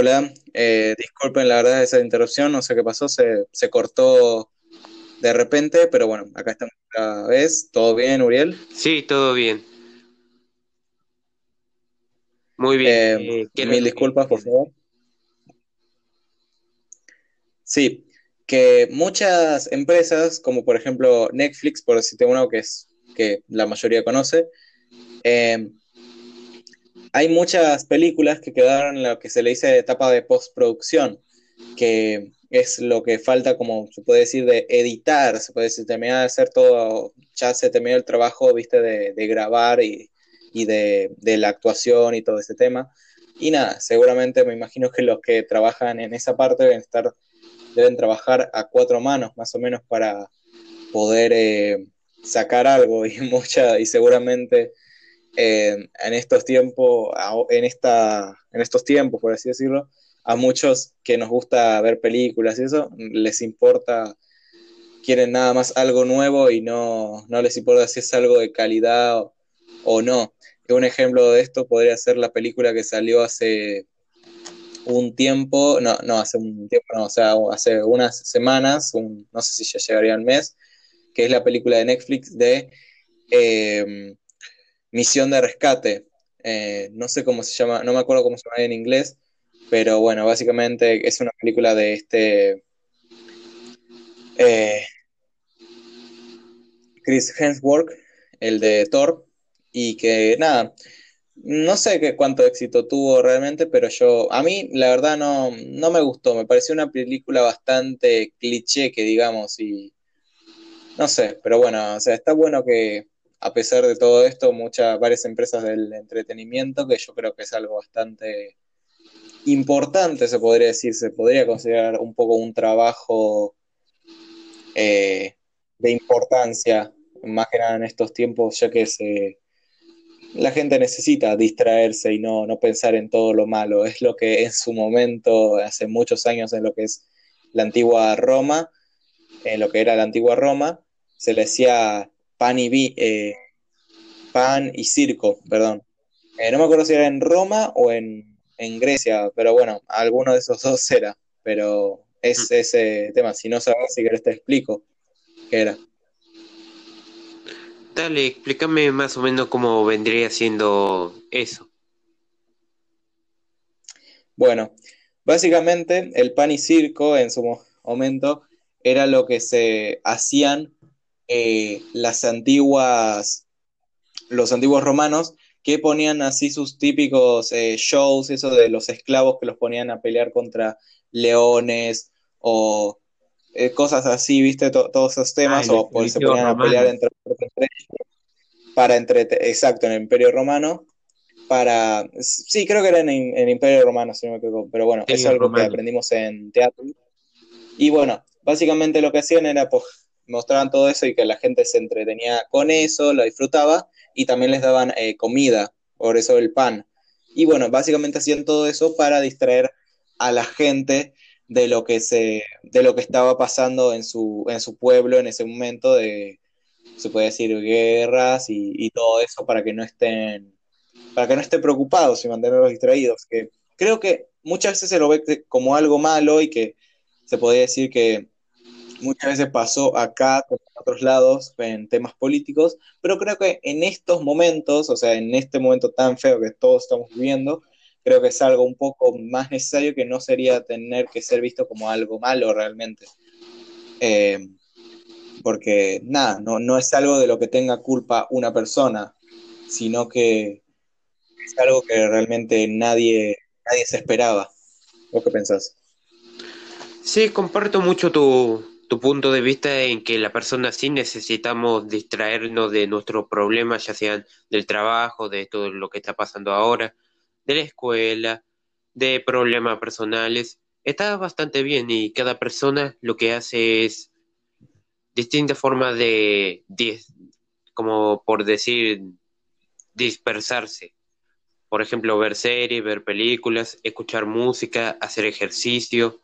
Hola, eh, disculpen la verdad esa interrupción, no sé qué pasó, se, se cortó de repente, pero bueno, acá estamos otra vez. ¿Todo bien, Uriel? Sí, todo bien. Muy bien. Eh, mil disculpas, por favor. Sí, que muchas empresas, como por ejemplo Netflix, por decirte uno que es que la mayoría conoce, eh, hay muchas películas que quedaron en lo que se le dice etapa de postproducción, que es lo que falta, como se puede decir, de editar, se puede decir, terminar de hacer todo, ya se terminó el trabajo, viste, de, grabar y, de, la actuación y todo ese tema. Y nada, seguramente me imagino que los que trabajan en esa parte deben estar, deben trabajar a cuatro manos más o menos para poder eh, sacar algo y mucha, y seguramente en estos tiempos, en, en estos tiempos, por así decirlo, a muchos que nos gusta ver películas y eso, les importa, quieren nada más algo nuevo y no, no les importa si es algo de calidad o, no. Un ejemplo de esto podría ser la película que salió hace un tiempo, no, no, hace un tiempo, no, o sea, hace unas semanas, no sé si ya llegaría al mes, que es la película de Netflix de eh, Misión de Rescate. Eh, no sé cómo se llama, no me acuerdo cómo se llama en inglés, pero bueno, básicamente es una película de este eh, Chris Hemsworth, el de Thor, y que nada, no sé qué cuánto éxito tuvo realmente, pero yo, a mí la verdad no, no me gustó, me pareció una película bastante cliché, que digamos, y no sé, pero bueno, o sea, está bueno que a pesar de todo esto, muchas, varias empresas del entretenimiento, que yo creo que es algo bastante importante, se podría decir, se podría considerar un poco un trabajo eh, de importancia, más que nada en estos tiempos, ya que se, la gente necesita distraerse y no, no pensar en todo lo malo. Es lo que en su momento, hace muchos años, en lo que es la antigua Roma, en lo que era la antigua Roma, se le decía pan y, vi, eh, pan y circo, perdón. Eh, no me acuerdo si era en Roma o en en Grecia, pero bueno, alguno de esos dos era, pero es mm. ese tema. Si no sabes, si querés te explico qué era. Dale, explícame más o menos cómo vendría siendo eso. Bueno, básicamente el pan y circo en su momento era lo que se hacían eh, las antiguas, los antiguos romanos que ponían así sus típicos eh, shows, eso de los esclavos que los ponían a pelear contra leones o eh, cosas así, viste, todos esos temas, ah, o se ponían a pelear entre, para entre, exacto, en el Imperio Romano, para, sí, creo que era en, el Imperio Romano, si no me equivoco, pero bueno, eso es algo que aprendimos en teatro. Y bueno, básicamente lo que hacían era, pues, mostraban todo eso y que la gente se entretenía con eso, lo disfrutaba, y también les daban eh, comida, por eso el pan. Y bueno, básicamente hacían todo eso para distraer a la gente de lo que se, de lo que estaba pasando en su, en su pueblo en ese momento de, se puede decir, guerras y, todo eso para que no estén, para que no estén preocupados y mantenerlos distraídos. Que creo que muchas veces se lo ve como algo malo y que se podría decir que muchas veces pasó acá, en otros lados, en temas políticos, pero creo que en estos momentos, o sea, en este momento tan feo que todos estamos viviendo, creo que es algo un poco más necesario que no sería tener que ser visto como algo malo realmente. Eh, porque nada, no, no es algo de lo que tenga culpa una persona, sino que es algo que realmente nadie, nadie se esperaba. ¿Vos qué pensás? Sí, comparto mucho tu, tu punto de vista en que la persona sí necesitamos distraernos de nuestros problemas, ya sean del trabajo, de todo lo que está pasando ahora, de la escuela, de problemas personales. Está bastante bien y cada persona lo que hace es distintas formas de, como por decir, dispersarse. Por ejemplo, ver series, ver películas, escuchar música, hacer ejercicio,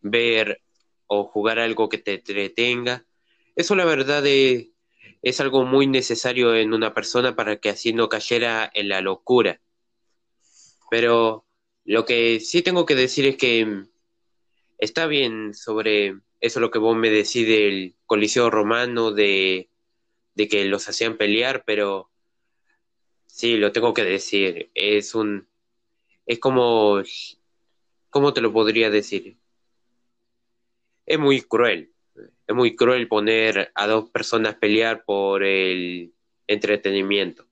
ver o jugar algo que te entretenga. Eso la verdad es, es algo muy necesario en una persona para que así no cayera en la locura. Pero Lo que sí tengo que decir es que mm, está bien sobre eso lo que vos me decís del Coliseo Romano, de, de que los hacían pelear, pero sí, lo tengo que decir, es un, es como, ¿cómo te lo podría decir? Es muy cruel, es muy cruel poner a dos personas pelear por el entretenimiento.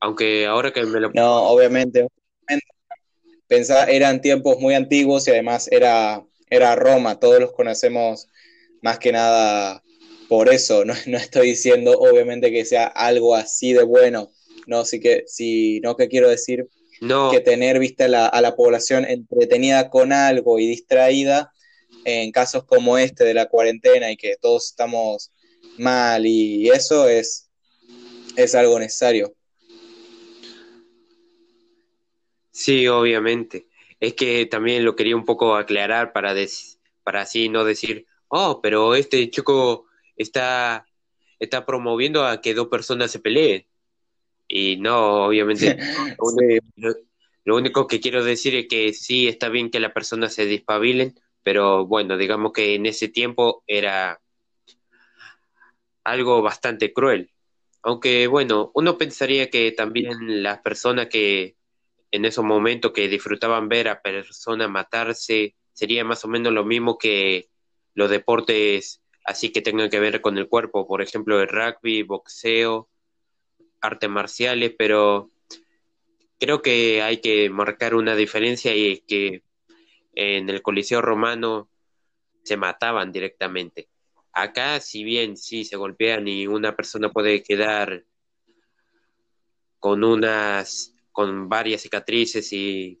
Aunque ahora que me lo... No, obviamente. Pensá, eran tiempos muy antiguos y además era, era Roma, todos los conocemos más que nada por eso. No, no estoy diciendo obviamente que sea algo así de bueno, no, sí que, no que quiero decir no. que tener vista a la población entretenida con algo y distraída en casos como este de la cuarentena y que todos estamos mal y eso es, es algo necesario. Sí, obviamente. Es que también lo quería un poco aclarar para, para así no decir, oh, pero este chico está, está promoviendo a que dos personas se peleen. Y no, obviamente. lo, único que quiero decir es que sí está bien que las personas se despabilen, pero bueno, digamos que en ese tiempo era algo bastante cruel. Aunque bueno, uno pensaría que también las personas que en esos momentos que disfrutaban ver a personas matarse sería más o menos lo mismo que los deportes así que tengan que ver con el cuerpo, por ejemplo, el rugby, boxeo, artes marciales, pero creo que hay que marcar una diferencia y es que en el Coliseo Romano se mataban directamente. Acá, si bien sí se golpean y una persona puede quedar con unas, con varias cicatrices y,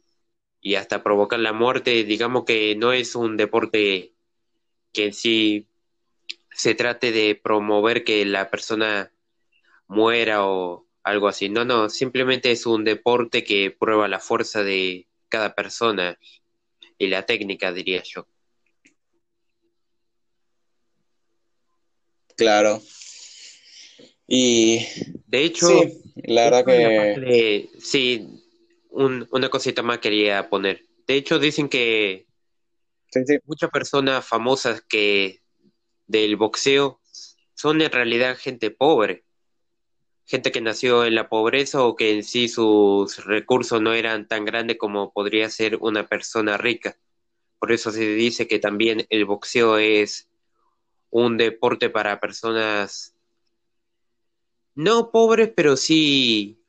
y hasta provocar la muerte, digamos que no es un deporte que en sí se trate de promover que la persona muera o algo así. No, no, simplemente es un deporte que prueba la fuerza de cada persona y la técnica, diría yo. Claro. Y de hecho, sí, la verdad que sí, una cosita más quería poner. De hecho, dicen que muchas personas famosas que del boxeo son en realidad gente pobre, gente que nació en la pobreza o que en sí sus recursos no eran tan grandes como podría ser una persona rica. Por eso se dice que también el boxeo es un deporte para personas no pobres, pero sí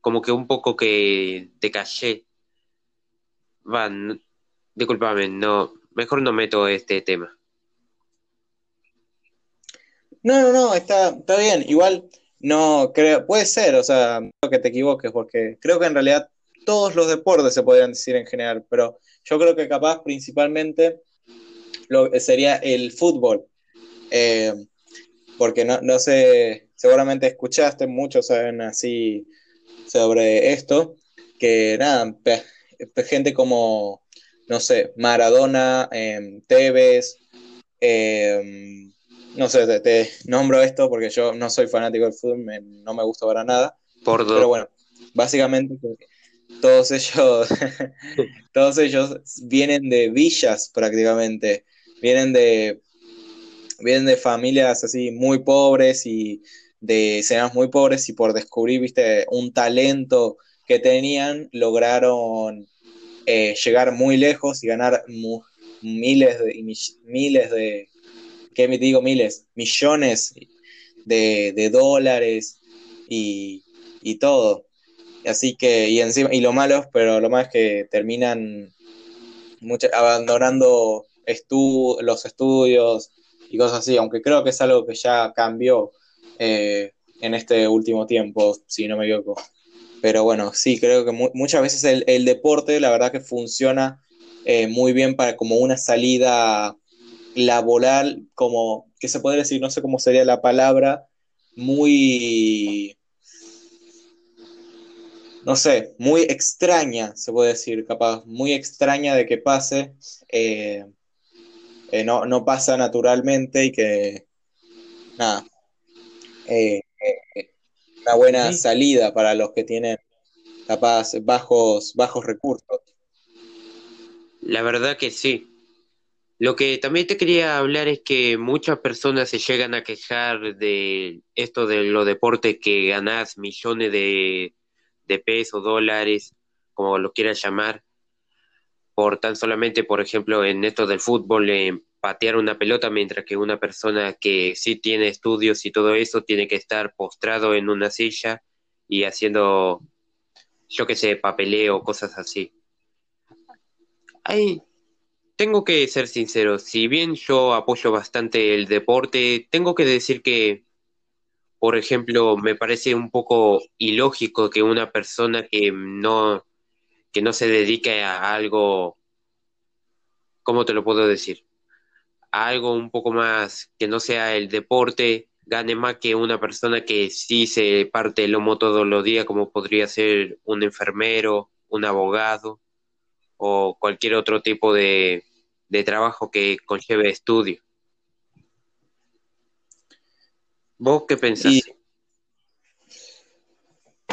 como que un poco que de caché. Van, discúlpame, no, mejor no meto este tema. No, no, no, está, está bien. Igual no creo, puede ser, o sea, no que te equivoques, porque creo que en realidad todos los deportes se podrían decir en general, pero yo creo que capaz principalmente lo, sería el fútbol. Eh, porque no, no sé, seguramente escuchaste, muchos saben así sobre esto, que nada, gente como, no sé, Maradona, eh, Tevez, eh, no sé, te, nombro esto porque yo no soy fanático del fútbol, no me gusta para nada. Por pero bueno, básicamente todos ellos, todos ellos vienen de villas prácticamente, vienen de, vienen de familias así muy pobres y de escenas muy pobres y por descubrir, viste, un talento que tenían, lograron eh, llegar muy lejos y ganar miles de, miles de, ¿qué me digo? Miles, millones de, dólares y, todo. Así que, y encima, y lo malo, pero lo más es que terminan abandonando los estudios y cosas así, aunque creo que es algo que ya cambió eh, en este último tiempo, si no me equivoco. Pero bueno, sí, creo que muchas veces el, deporte, la verdad que funciona eh, muy bien para como una salida laboral, como, ¿qué se puede decir? No sé cómo sería la palabra, muy, no sé, muy extraña, se puede decir, capaz, muy extraña de que pase, eh, eh, no, pasa naturalmente y que, nada, eh, una buena salida para los que tienen capaz bajos, bajos recursos. La verdad que sí. Lo que también te quería hablar es que muchas personas se llegan a quejar de esto de los deportes que ganas millones de, de pesos, dólares, como lo quieras llamar, por tan solamente, por ejemplo, en esto del fútbol, en patear una pelota, mientras que una persona que sí tiene estudios y todo eso tiene que estar postrado en una silla y haciendo, yo qué sé, papeleo, cosas así. Ay, tengo que ser sincero, si bien yo apoyo bastante el deporte, tengo que decir que, por ejemplo, me parece un poco ilógico que una persona que no, que no se dedique a algo, ¿cómo te lo puedo decir? A algo un poco más que no sea el deporte, gane más que una persona que sí se parte el lomo todos los días, como podría ser un enfermero, un abogado o cualquier otro tipo de, de trabajo que conlleve estudio. ¿Vos qué pensás?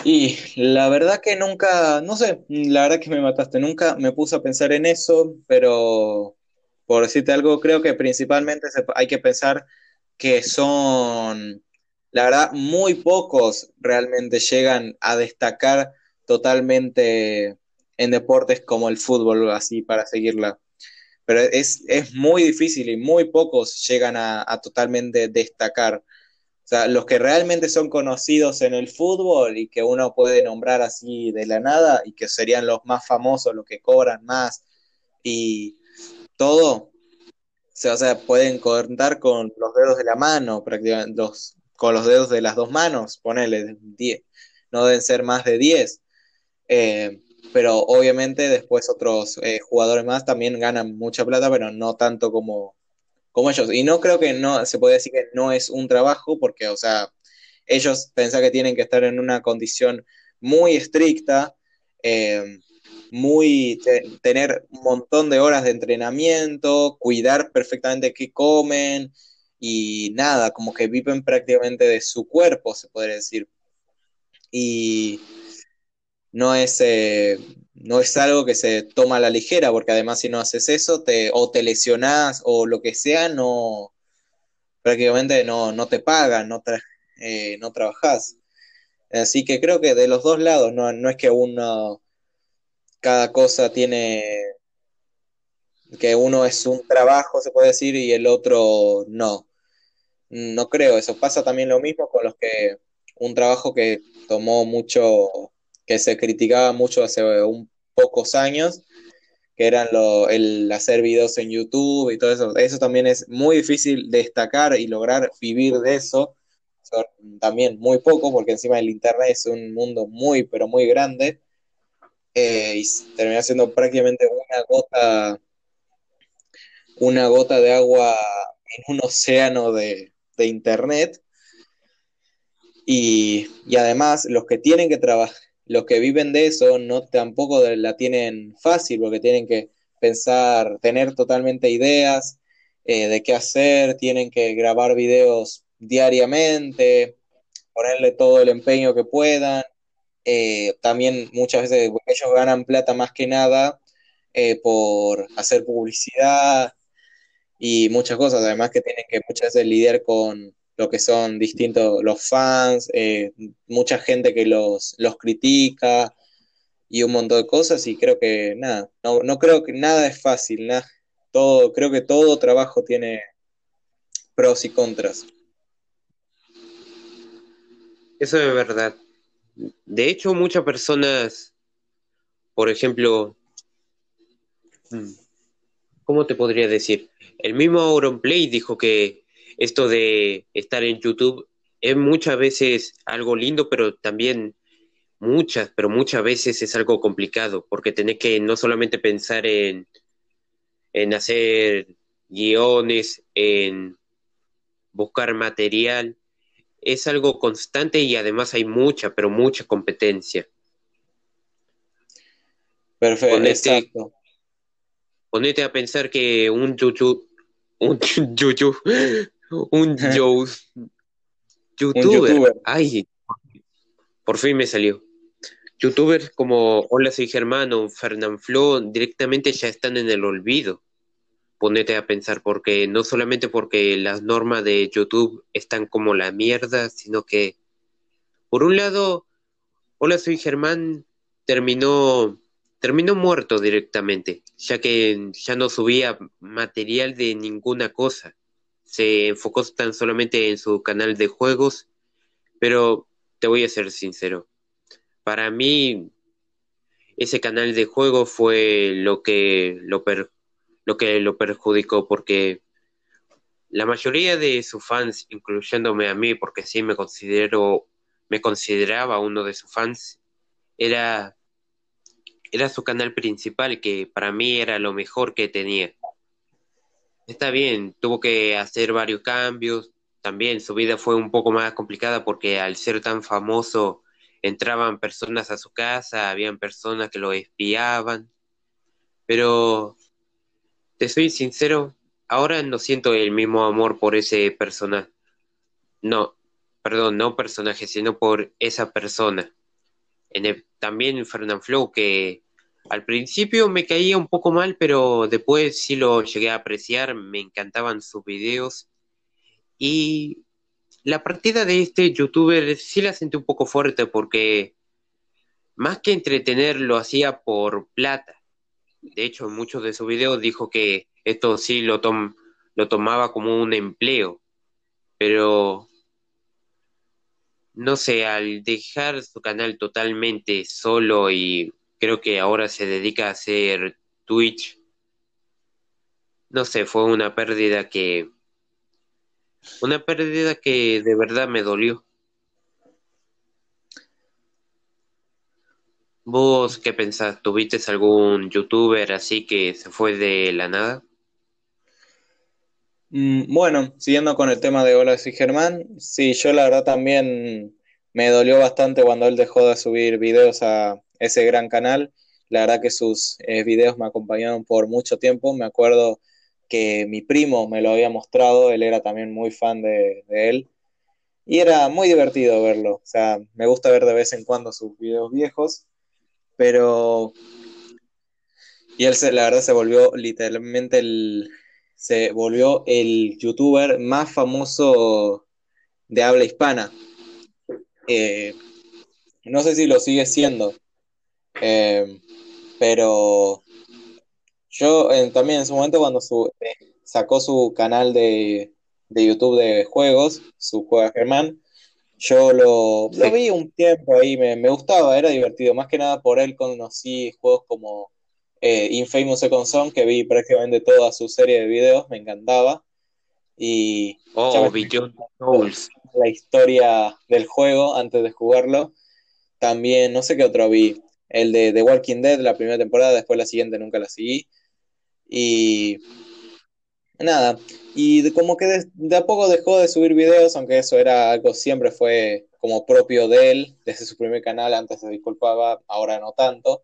Y, la verdad que nunca, no sé, la verdad que me mataste, nunca me puse a pensar en eso, pero por decirte algo, creo que principalmente hay que pensar que son, la verdad, muy pocos realmente llegan a destacar totalmente en deportes como el fútbol, así para seguirla. Pero es, muy difícil y muy pocos llegan a, totalmente destacar. O sea, los que realmente son conocidos en el fútbol y que uno puede nombrar así de la nada y que serían los más famosos, los que cobran más y todo, o sea, pueden contar con los dedos de la mano, prácticamente, los, con los dedos de las dos manos, ponele 10, no deben ser más de 10. Eh, pero obviamente después otros eh, jugadores más también ganan mucha plata, pero no tanto como, como ellos. Y no creo que no, se puede decir que no es un trabajo, porque, o sea, ellos pensan que tienen que estar en una condición muy estricta, eh, muy tener un montón de horas de entrenamiento, cuidar perfectamente qué comen y nada, como que viven prácticamente de su cuerpo, se podría decir. Y no es, eh, no es algo que se toma a la ligera, porque además si no haces eso, te, o te lesionás o lo que sea, no prácticamente no, no te pagan, no, eh, no trabajás. Así que creo que de los dos lados, no, no es que uno cada cosa tiene, que uno es un trabajo, se puede decir, y el otro no. No creo, eso pasa también lo mismo con los que un trabajo que tomó mucho, que se criticaba mucho hace un pocos años, que eran lo, el hacer videos en YouTube y todo eso. Eso también es muy difícil destacar y lograr vivir de eso. También muy poco, porque encima el Internet es un mundo muy, pero muy grande eh, y termina siendo prácticamente una gota, una gota de agua en un océano de, internet. Y, además, los que tienen que trabajar, los que viven de eso, no tampoco la tienen fácil, porque tienen que pensar, tener totalmente ideas eh, de qué hacer, tienen que grabar videos diariamente, ponerle todo el empeño que puedan, eh, también muchas veces ellos ganan plata más que nada eh, por hacer publicidad y muchas cosas, además que tienen que muchas veces lidiar con lo que son distintos los fans, eh, mucha gente que los, los critica y un montón de cosas y creo que nada, no, no creo que nada es fácil, nada, todo, creo que todo trabajo tiene pros y contras. Eso es verdad. De hecho, muchas personas, por ejemplo, mm, ¿cómo te podría decir? El mismo Auronplay dijo que esto de estar en YouTube es muchas veces algo lindo, pero también muchas, pero muchas veces es algo complicado, porque tenés que no solamente pensar en, en hacer guiones, en buscar material, es algo constante y además hay mucha, pero mucha competencia. Perfecto, exacto. Ponete a pensar que un yuyu, un yuyu, un yo, YouTuber, ay, por fin me salió. youtubers como Hola soy Germán o Flo directamente ya están en el olvido. Ponete a pensar, porque no solamente porque las normas de YouTube están como la mierda, sino que, por un lado, Hola soy Germán terminó, terminó muerto directamente, ya que ya no subía material de ninguna cosa. Se enfocó tan solamente en su canal de juegos, pero te voy a ser sincero, para mí ese canal de juego fue lo que lo, lo que lo perjudicó porque la mayoría de sus fans, incluyéndome a mí, porque sí me considero, me consideraba uno de sus fans, era, era su canal principal, que para mí era lo mejor que tenía. Está bien, tuvo que hacer varios cambios, también su vida fue un poco más complicada porque al ser tan famoso entraban personas a su casa, habían personas que lo espiaban, pero te soy sincero, ahora no siento el mismo amor por ese personaje. No, perdón, no personaje, sino por esa persona. En también Fernand Flow, que al principio me caía un poco mal, pero después sí lo llegué a apreciar, me encantaban sus videos. Y la partida de este youtuber sí la sentí un poco fuerte porque más que entretener lo hacía por plata. De hecho, en muchos de sus videos dijo que esto sí lo, lo tomaba como un empleo. Pero, no sé, al dejar su canal totalmente solo y creo que ahora se dedica a hacer Twitch, no sé, fue una pérdida que una pérdida que de verdad me dolió. ¿Vos qué pensás? ¿Tuviste algún youtuber así que se fue de la nada? Mm, bueno, siguiendo con el tema de Hola, soy Germán, sí, yo la verdad también me dolió bastante cuando él dejó de subir videos a ese gran canal. La verdad que sus eh, videos me acompañaron por mucho tiempo. Me acuerdo que mi primo me lo había mostrado, él era también muy fan de, él. Y era muy divertido verlo. O sea, me gusta ver de vez en cuando sus videos viejos, pero... Y él, se, la verdad, se volvió literalmente el... Se volvió el youtuber más famoso de habla hispana. Eh, no sé si lo sigue siendo, eh, pero yo también en su momento cuando eh, sacó su canal de, YouTube de juegos, su Juega Germán, yo lo, vi un tiempo ahí, me, gustaba, era divertido. Más que nada por él conocí juegos como eh, Infamous Second Son, que vi prácticamente toda su serie de videos, me encantaba. Y oh, la historia del juego antes de jugarlo. También, no sé qué otro vi. El de The Walking Dead, la primera temporada, después la siguiente nunca la seguí. Y nada, y como que de, a poco dejó de subir videos, aunque eso era algo siempre fue como propio de él, desde su primer canal, antes se disculpaba, ahora no tanto.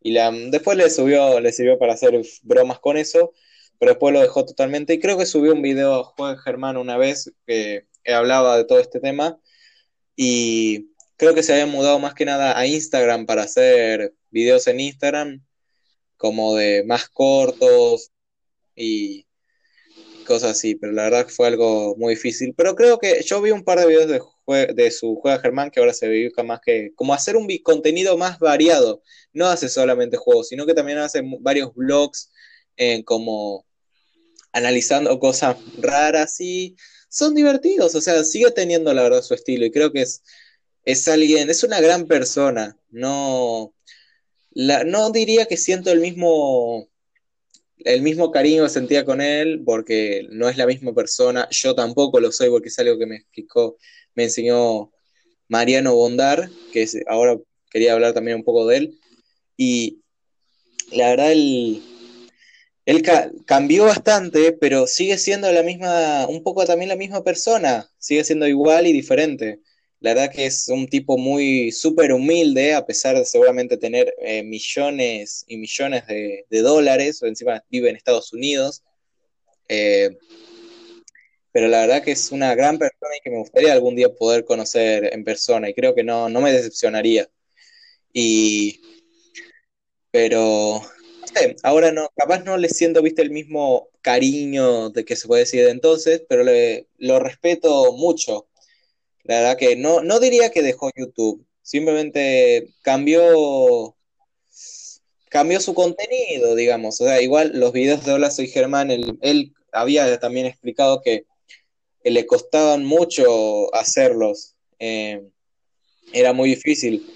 Y después le subió, le sirvió para hacer bromas con eso, pero después lo dejó totalmente. Y creo que subió un video a Juan Germán una vez que, que hablaba de todo este tema. Y creo que se había mudado más que nada a Instagram para hacer videos en Instagram como de más cortos y cosas así, pero la verdad fue algo muy difícil. Pero creo que yo vi un par de videos de, de su Juega Germán que ahora se dedica más que como hacer un contenido más variado. No hace solamente juegos, sino que también hace varios blogs eh, como analizando cosas raras y son divertidos. O sea, sigue teniendo la verdad su estilo y creo que es, es alguien, es una gran persona. No, no diría que siento el mismo, el mismo cariño que sentía con él, porque no es la misma persona. Yo tampoco lo soy, porque es algo que me explicó, me enseñó Mariano Bondar, que ahora quería hablar también un poco de él. Y la verdad, él cambió bastante, pero sigue siendo la misma, un poco también la misma persona, sigue siendo igual y diferente. La verdad que es un tipo muy súper humilde, a pesar de seguramente tener eh, millones y millones de, dólares, o encima vive en Estados Unidos. Eh, pero la verdad que es una gran persona y que me gustaría algún día poder conocer en persona y creo que no, no me decepcionaría. Y, pero, no sé, ahora no, capaz no le siento, viste, el mismo cariño de que se puede decir de entonces, pero le, lo respeto mucho. La verdad que no, no diría que dejó YouTube, simplemente cambió, cambió su contenido, digamos. O sea, igual los videos de Hola Soy Germán, él, había también explicado que, le costaban mucho hacerlos. Eh, era muy difícil.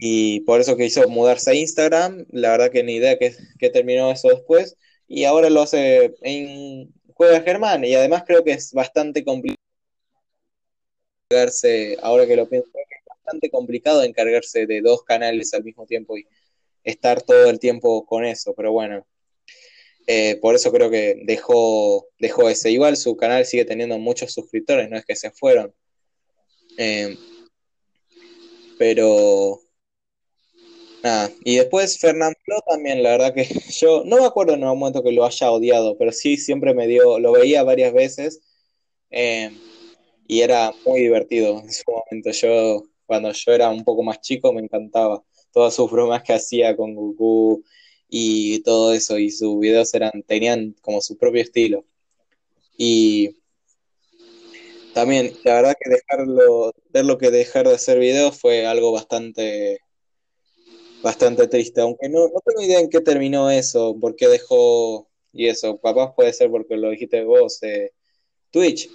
Y por eso que hizo mudarse a Instagram. La verdad que ni idea que, que terminó eso después. Y ahora lo hace en Juega Germán. Y además creo que es bastante complicado ahora que lo pienso, es bastante complicado encargarse de dos canales al mismo tiempo y estar todo el tiempo con eso, pero bueno, eh, por eso creo que dejó, dejó ese. Igual su canal sigue teniendo muchos suscriptores, no es que se fueron. Eh, pero nada, y después Fernando también, la verdad que yo no me acuerdo en un momento que lo haya odiado, pero sí siempre me dio, lo veía varias veces. Eh, y era muy divertido en su momento. Yo, cuando yo era un poco más chico, me encantaba todas sus bromas que hacía con Goku y todo eso, y sus videos eran, tenían como su propio estilo. Y también, la verdad que dejarlo, ver lo que dejar de hacer videos fue algo bastante, bastante triste, aunque no, no tengo idea en qué terminó eso, por qué dejó, y eso, papás puede ser porque lo dijiste vos, eh, Twitch.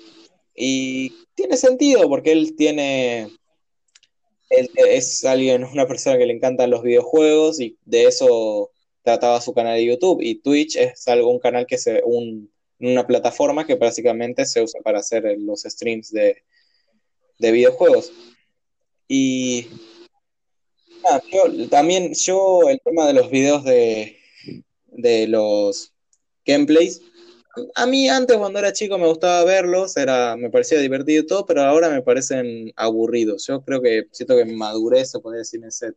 Y tiene sentido porque él tiene, él es alguien, una persona que le encantan los videojuegos y de eso trataba su canal de YouTube. Y Twitch es algo, un canal que se, un, una plataforma que básicamente se usa para hacer los streams de, de videojuegos. Y también yo el tema de los videos de, de los gameplays a mí antes cuando era chico me gustaba verlos, era, me parecía divertido y todo, pero ahora me parecen aburridos. Yo creo que siento que maduré, se puede decir, en ese,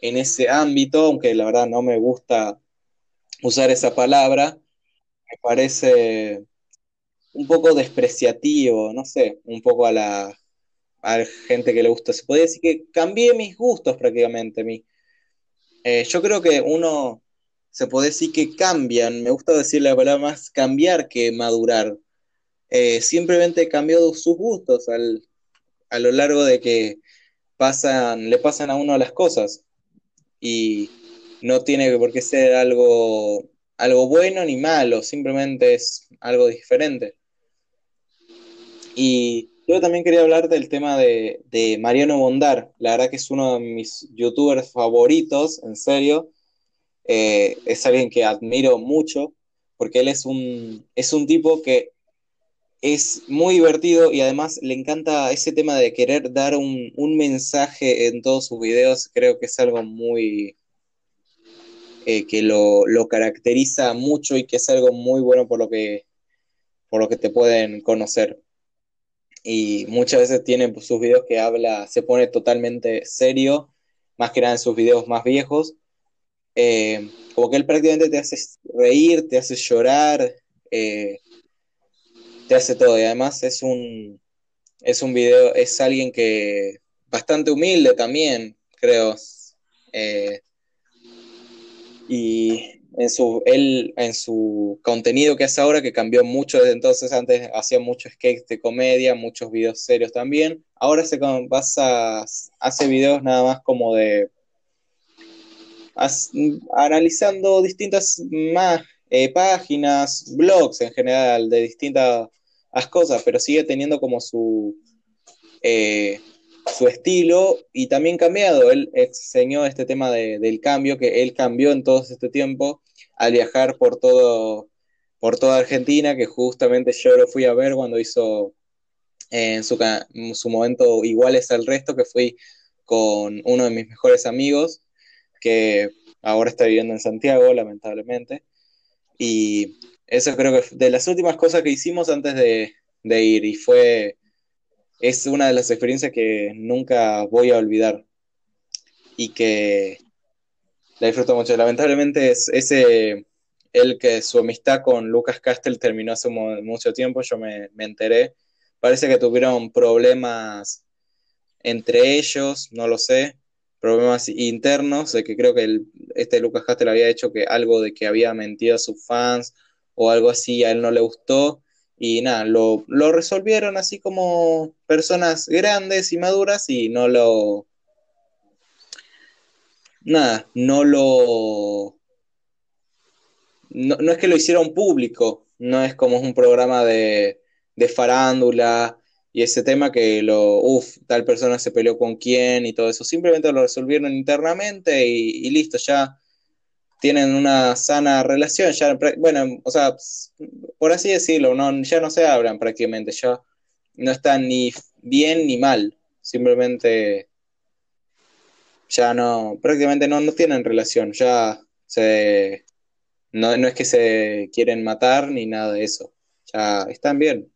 en ese ámbito, aunque la verdad no me gusta usar esa palabra, me parece un poco despreciativo, no sé, un poco a la, a gente que le gusta. Se puede decir que cambié mis gustos prácticamente. Mi, eh, yo creo que uno se puede decir que cambian, me gusta decir la palabra más cambiar que madurar. Eh, simplemente cambió sus gustos a lo largo de que pasan, le pasan a uno las cosas. Y no tiene por qué ser algo, algo bueno ni malo, simplemente es algo diferente. Y yo también quería hablar del tema de, de Mariano Bondar. La verdad que es uno de mis youtubers favoritos, en serio. Eh, es alguien que admiro mucho, porque él es un, es un tipo que es muy divertido y además le encanta ese tema de querer dar un, mensaje en todos sus videos, creo que es algo muy... Eh, que lo, caracteriza mucho y que es algo muy bueno por lo que, por lo que te pueden conocer. Y muchas veces tiene sus videos que habla, se pone totalmente serio, más que nada en sus videos más viejos, eh, como que él prácticamente te hace reír, te hace llorar, eh, te hace todo. Y además es un, es un video, es alguien que bastante humilde también, creo. Eh, y en su, él, en su contenido que hace ahora, que cambió mucho desde entonces, antes hacía muchos sketches de comedia, muchos videos serios también. Ahora se pasa, hace videos nada más como de analizando distintas más, eh, páginas, blogs en general, de distintas cosas, pero sigue teniendo como su, eh, su estilo y también cambiado. Él enseñó este tema del cambio, que él cambió en todo este tiempo al viajar por todo por toda Argentina, que justamente yo lo fui a ver cuando hizo en su, en su momento Iguales al Resto, que fui con uno de mis mejores amigos, que ahora está viviendo en Santiago, lamentablemente. Y eso creo que de las últimas cosas que hicimos antes de, ir y fue, es una de las experiencias que nunca voy a olvidar y que la disfruto mucho. Lamentablemente es ese, el que su amistad con Lucas Castel terminó hace mucho tiempo, yo me, me enteré. Parece que tuvieron problemas entre ellos, no lo sé, problemas internos, de que creo que el, este Lucas Castel había hecho que algo de que había mentido a sus fans o algo así, a él no le gustó. Y nada, lo, lo resolvieron así como personas grandes y maduras y no lo... Nada, no lo... No, no es que lo hicieron público, no es como un programa de, de farándula y ese tema que lo, uff, tal persona se peleó con quién y todo eso, simplemente lo resolvieron internamente y, listo, ya tienen una sana relación, ya, bueno, o sea, por así decirlo, no, ya no se hablan prácticamente, ya no están ni bien ni mal, simplemente ya no, prácticamente no, no tienen relación, ya se, no, no es que se quieren matar ni nada de eso, ya están bien.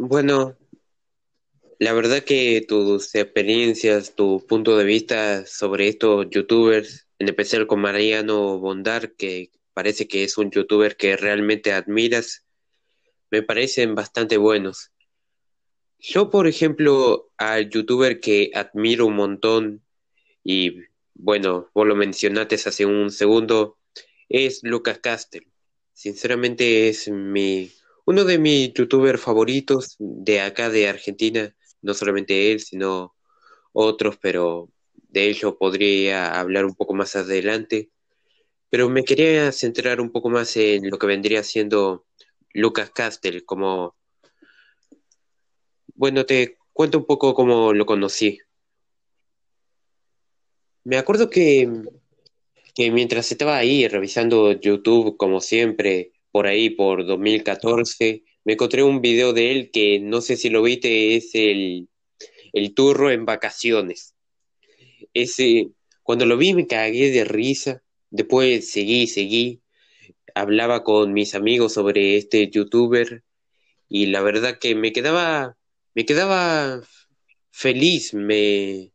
Bueno, la verdad que tus experiencias, tu punto de vista sobre estos youtubers, en especial con Mariano Bondar, que parece que es un youtuber que realmente admiras, me parecen bastante buenos. Yo, por ejemplo, al youtuber que admiro un montón, y bueno, vos lo mencionaste hace un segundo, es Lucas Castel. Sinceramente es mi uno de mis youtubers favoritos de acá de Argentina, no solamente él, sino otros, pero de ello podría hablar un poco más adelante. Pero me quería centrar un poco más en lo que vendría siendo Lucas Castel, como... Bueno, te cuento un poco cómo lo conocí. Me acuerdo que, que mientras estaba ahí revisando YouTube, como siempre, por ahí, por 2014, me encontré un video de él que no sé si lo viste, es el, el turro en vacaciones. Ese, cuando lo vi me cagué de risa, después seguí, seguí, hablaba con mis amigos sobre este youtuber y la verdad que me quedaba, me quedaba feliz, me,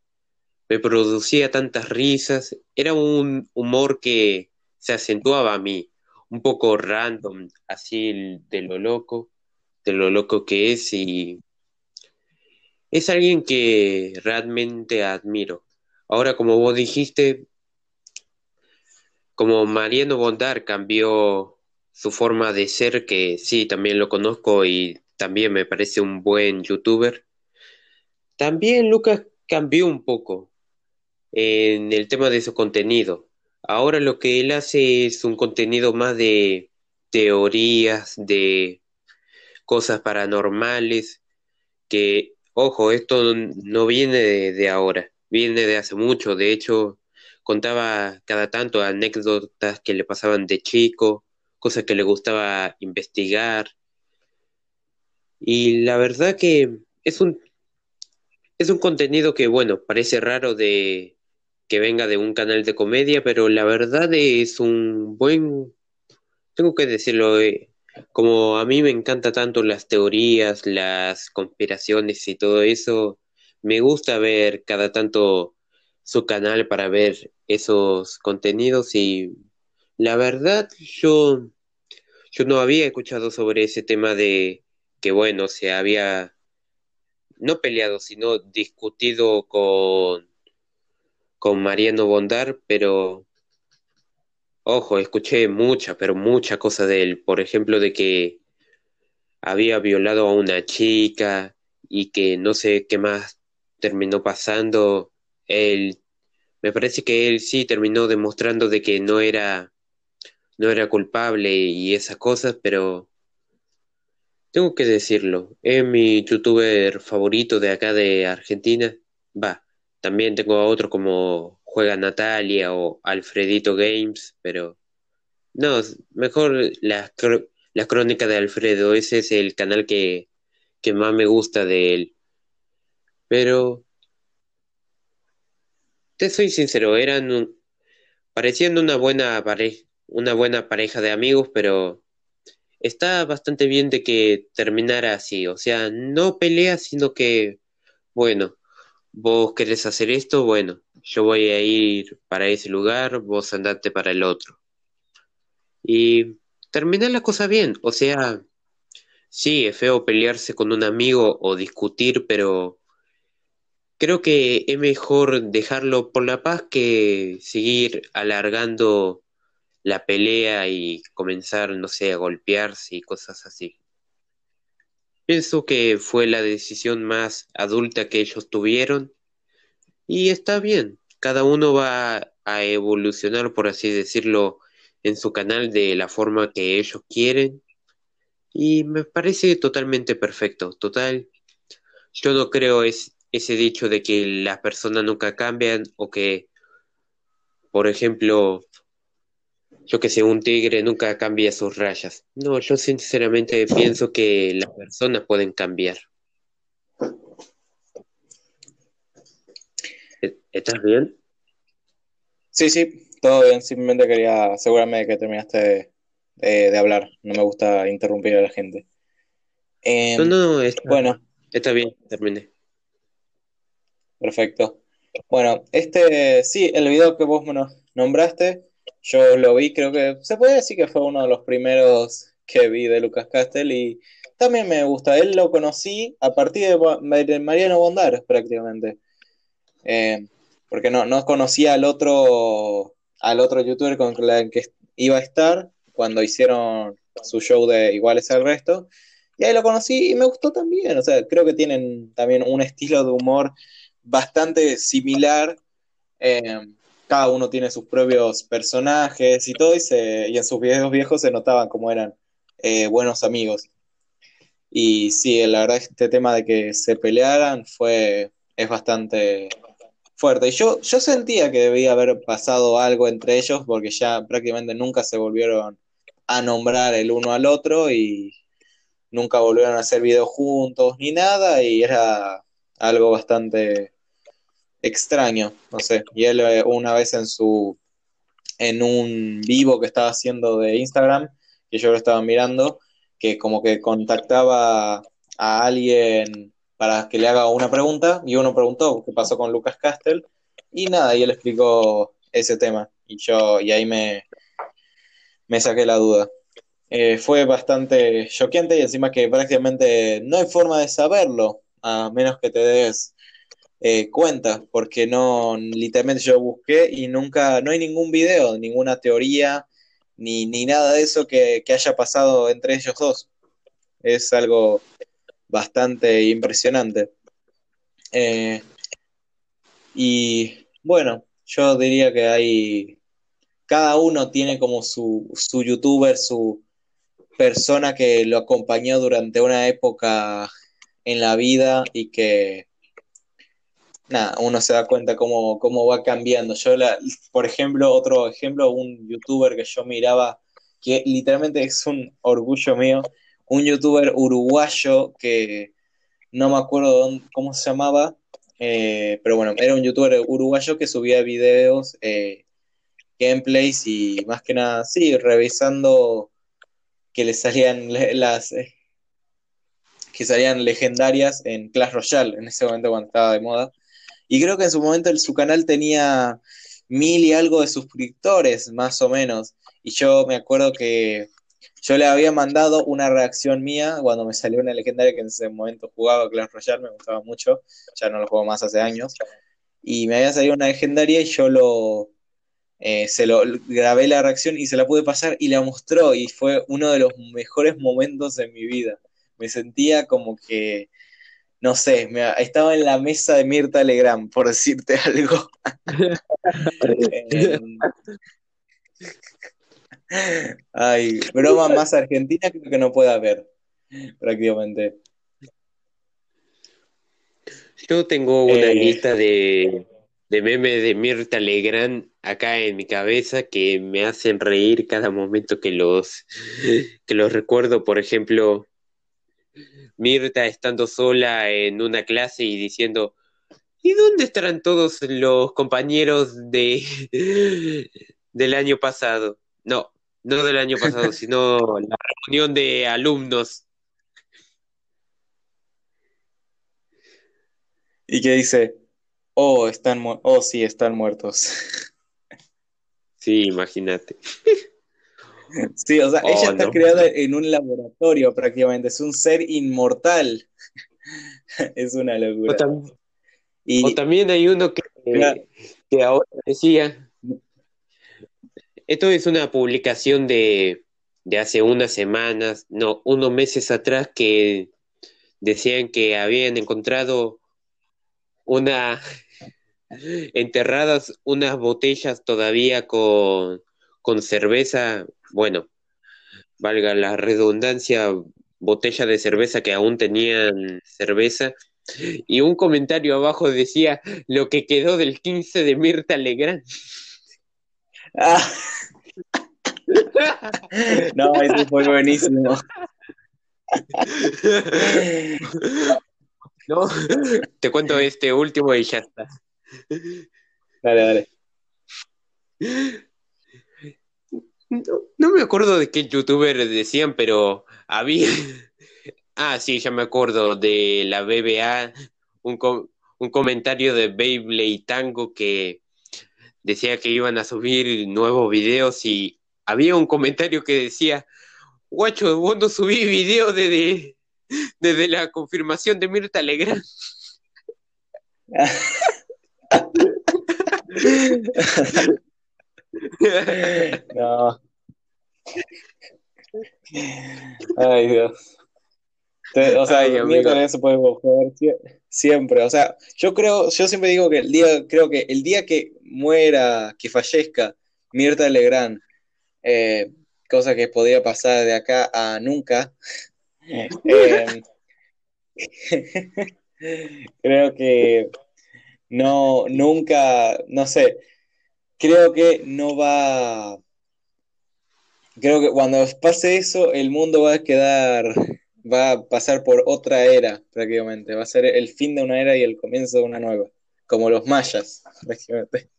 me producía tantas risas, era un humor que se acentuaba a mí un poco random, así de lo loco, de lo loco que es y es alguien que realmente admiro. Ahora, como vos dijiste, como Mariano Bondar cambió su forma de ser, que sí, también lo conozco y también me parece un buen youtuber, también Lucas cambió un poco en el tema de su contenido. Ahora lo que él hace es un contenido más de teorías, de cosas paranormales, que, ojo, esto no viene de, ahora, viene de hace mucho. De hecho, contaba cada tanto anécdotas que le pasaban de chico, cosas que le gustaba investigar. Y la verdad que es un, es un contenido que, bueno, parece raro de, que venga de un canal de comedia, pero la verdad es un buen, tengo que decirlo, eh, como a mí me encanta tanto las teorías, las conspiraciones y todo eso, me gusta ver cada tanto su canal para ver esos contenidos y la verdad yo, yo no había escuchado sobre ese tema de que bueno, se había no peleado, sino discutido con con Mariano Bondar, pero ojo, escuché mucha, pero mucha cosa de él. Por ejemplo, de que había violado a una chica y que no sé qué más terminó pasando. Él, me parece que él sí terminó demostrando de que no era, no era culpable y esas cosas, pero tengo que decirlo, es mi youtuber favorito de acá de Argentina. Va, también tengo a otro como Juega Natalia o Alfredito Games, pero no, mejor las, crónicas de Alfredo, ese es el canal que, más me gusta de él. Pero, te soy sincero, eran parecían una buena pareja, una buena pareja de amigos, pero está bastante bien de que terminara así, o sea, no pelea, sino que, bueno, vos querés hacer esto, bueno, yo voy a ir para ese lugar, vos andate para el otro. Y terminar la cosa bien, o sea, Sí, es feo pelearse con un amigo o discutir, pero creo que es mejor dejarlo por la paz que seguir alargando la pelea y comenzar, no sé, a golpearse y cosas así. Pienso que fue la decisión más adulta que ellos tuvieron y está bien, cada uno va a evolucionar, por así decirlo, en su canal de la forma que ellos quieren y me parece totalmente perfecto. Total, yo no creo es, ese dicho de que las personas nunca cambian o que, por ejemplo, yo que sé, un tigre nunca cambia sus rayas. No, yo sinceramente pienso que las personas pueden cambiar. ¿E-, ¿Estás bien? Sí, sí, todo bien. Simplemente quería asegurarme de que terminaste de, hablar. No me gusta interrumpir a la gente. Em, no, no, está, bueno. Está bien, terminé. Perfecto. Bueno, este, sí, el video que vos nombraste, yo lo vi, creo que se puede decir que fue uno de los primeros que vi de Lucas Castel y también me gusta. Él lo conocí a partir de, Mariano Bondar, prácticamente. Em, porque no, no conocía al otro, al otro youtuber con el que iba a estar, cuando hicieron su show de Iguales al Resto. Y ahí lo conocí y me gustó también. O sea, creo que tienen también un estilo de humor bastante similar. Eh, cada uno tiene sus propios personajes y todo, y, en sus videos viejos se notaban como eran eh, buenos amigos. Y sí, la verdad este tema de que se pelearan fue, es bastante fuerte. Y yo, yo sentía que debía haber pasado algo entre ellos porque ya prácticamente nunca se volvieron a nombrar el uno al otro y nunca volvieron a hacer videos juntos ni nada y era algo bastante extraño, no sé. Y él eh, una vez en su en un vivo que estaba haciendo de Instagram, que yo lo estaba mirando, que como que contactaba a alguien para que le haga una pregunta y uno preguntó qué pasó con Lucas Castel y nada, y él explicó ese tema y yo y ahí me, me saqué la duda. Eh, fue bastante choqueante y encima que prácticamente no hay forma de saberlo, a menos que te des eh, cuenta, porque no, literalmente yo busqué y nunca, no hay ningún video, ninguna teoría, ni, ni nada de eso que, haya pasado entre ellos dos. Es algo bastante impresionante. Eh, y bueno, yo diría que hay cada uno tiene como su, su youtuber, su persona que lo acompañó durante una época en la vida y que nada, uno se da cuenta cómo, cómo va cambiando. Yo, la, por ejemplo, otro ejemplo, un youtuber que yo miraba, que literalmente es un orgullo mío, un youtuber uruguayo que no me acuerdo cómo se llamaba, eh, pero bueno, era un youtuber uruguayo que subía videos eh, gameplays y más que nada, sí, revisando que le salían las eh, que salían legendarias en Clash Royale en ese momento cuando estaba de moda. Y creo que en su momento su canal tenía mil y algo de suscriptores, más o menos. Y yo me acuerdo que yo le había mandado una reacción mía cuando me salió una legendaria que en ese momento jugaba Clash Royale, me gustaba mucho, ya no lo juego más hace años. Y me había salido una legendaria y yo lo, eh, se lo grabé la reacción y se la pude pasar y la mostró y fue uno de los mejores momentos de mi vida. Me sentía como que, no sé, me, estaba en la mesa de Mirta Legrand, por decirte algo. Ay, broma más argentina creo que no puede haber, prácticamente. Yo tengo una eh, lista de, de memes de Mirta Legrand acá en mi cabeza que me hacen reír cada momento que los, que los recuerdo. Por ejemplo, Mirta estando sola en una clase y diciendo, ¿y dónde estarán todos los compañeros de del año pasado? No, no del año pasado, sino la reunión de alumnos. ¿Y qué dice? Oh, están oh, sí, están muertos. Sí, imagínate. Sí, o sea, oh, ella está creada en un laboratorio prácticamente, es un ser inmortal. es una locura. O, también hay uno que, que ahora decía, esto es una publicación de, de hace unas semanas, no, unos meses atrás, que decían que habían encontrado una enterradas unas botellas todavía con, con cerveza, bueno, valga la redundancia, botella de cerveza que aún tenían cerveza. Y un comentario abajo decía lo que quedó del 15 de Mirta Legrand. Ah. no, eso fue buenísimo. No, te cuento este último y ya está. Dale, dale. No, me acuerdo de qué youtuber decían, pero había. Ah, sí, ya me acuerdo de la BBA, un, un comentario de Beyblade Tango que decía que iban a subir nuevos videos y había un comentario que decía: Guacho, vos no subí video desde, desde la confirmación de Mirta Legrand. no. Ay, Dios. O sea, Ay, puede joder siempre. O sea, yo creo, yo siempre digo que el día, creo que el día que muera, que fallezca Mirta Legrand, eh, cosa que podría pasar de acá a nunca, eh, creo que no, nunca, no sé, creo que no va, creo que cuando pase eso, el mundo va a quedar, va a pasar por otra era prácticamente, va a ser el fin de una era y el comienzo de una nueva, como los mayas prácticamente.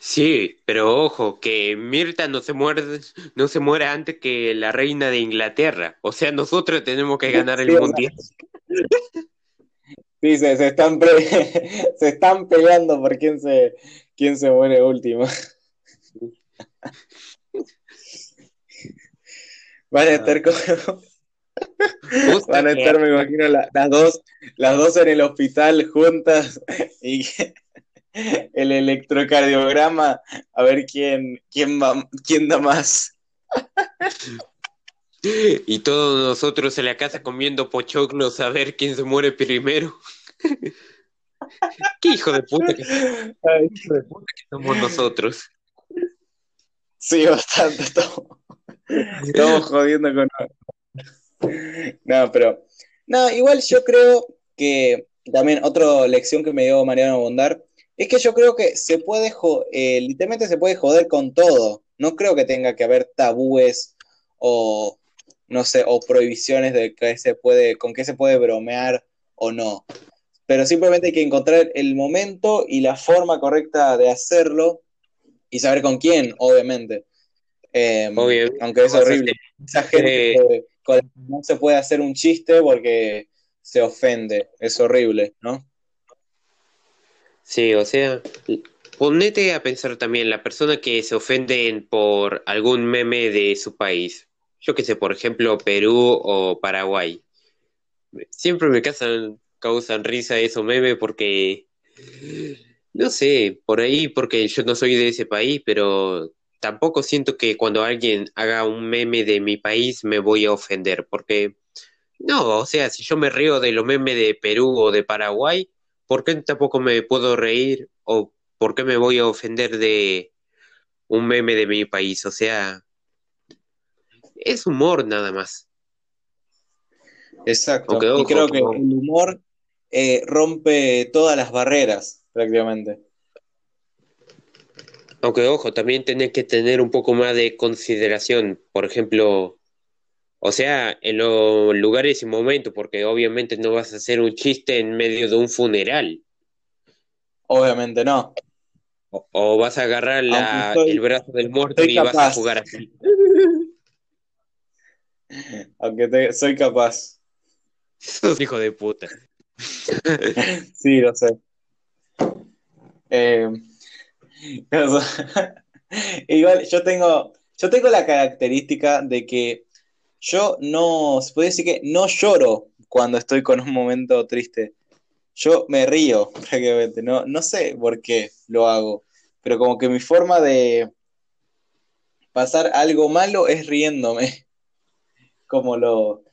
Sí, pero ojo, que Mirta no se muere, no se muere antes que la reina de Inglaterra. O sea, nosotros tenemos que ganar el mundial. Sí, se, están se están peleando por quién se, quién se muere último. Van a estar como... Van a estar, me imagino, las, dos, las dos en el hospital juntas y el electrocardiograma a ver quién, quién, quién da más. Y todos nosotros en la casa comiendo pochoclos a ver quién se muere primero. Qué hijo de puta que, somos nosotros. Sí, bastante. Estamos, jodiendo con. No, pero. No, igual yo creo que también otra lección que me dio Mariano Bondar es que yo creo que se puede, eh, literalmente se puede joder con todo. No creo que tenga que haber tabúes o no sé, o prohibiciones de que se puede, con qué se puede bromear o no. Pero simplemente hay que encontrar el momento y la forma correcta de hacerlo y saber con quién, obviamente. Em, aunque es horrible. Esa gente eh, no se puede hacer un chiste porque se ofende. Es horrible, ¿no? Sí, o sea, ponete a pensar también la persona que se ofende por algún meme de su país yo que sé, por ejemplo, Perú o Paraguay. Siempre me causan, causan risa esos memes porque, no sé, por ahí, porque yo no soy de ese país, pero tampoco siento que cuando alguien haga un meme de mi país me voy a ofender, porque, no, o sea, si yo me río de los memes de Perú o de Paraguay, ¿por qué tampoco me puedo reír o por qué me voy a ofender de un meme de mi país? O sea, es humor nada más. Exacto. y creo que el humor eh, rompe todas las barreras, prácticamente. Aunque ojo, también tenés que tener un poco más de consideración. Por ejemplo, o sea, en los lugares y momentos, porque obviamente no vas a hacer un chiste en medio de un funeral. Obviamente no. O, vas a agarrar el brazo del muerto y vas a jugar así. Aunque soy capaz. hijo de puta. sí, lo sé. Eh, igual yo tengo, yo tengo la característica de que yo no, se puede decir que no lloro cuando estoy con un momento triste. Yo me río prácticamente, no, no sé por qué lo hago, pero como que mi forma de pasar algo malo es riéndome. Como lo,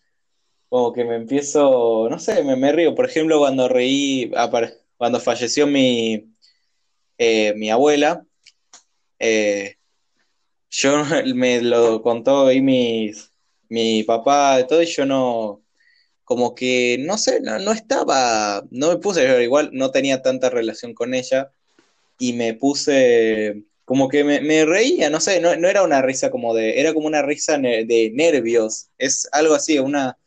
como que me empiezo, no sé, me, me río. Por ejemplo, cuando reí, cuando falleció mi, eh, mi abuela, eh, yo me lo contó ahí mis, mi papá y todo, y yo no, como que, no sé, no, estaba, no me puse a igual no tenía tanta relación con ella, y me puse, como que me, reía, no sé, no, era una risa como de, era como una risa de nervios, es algo así, una,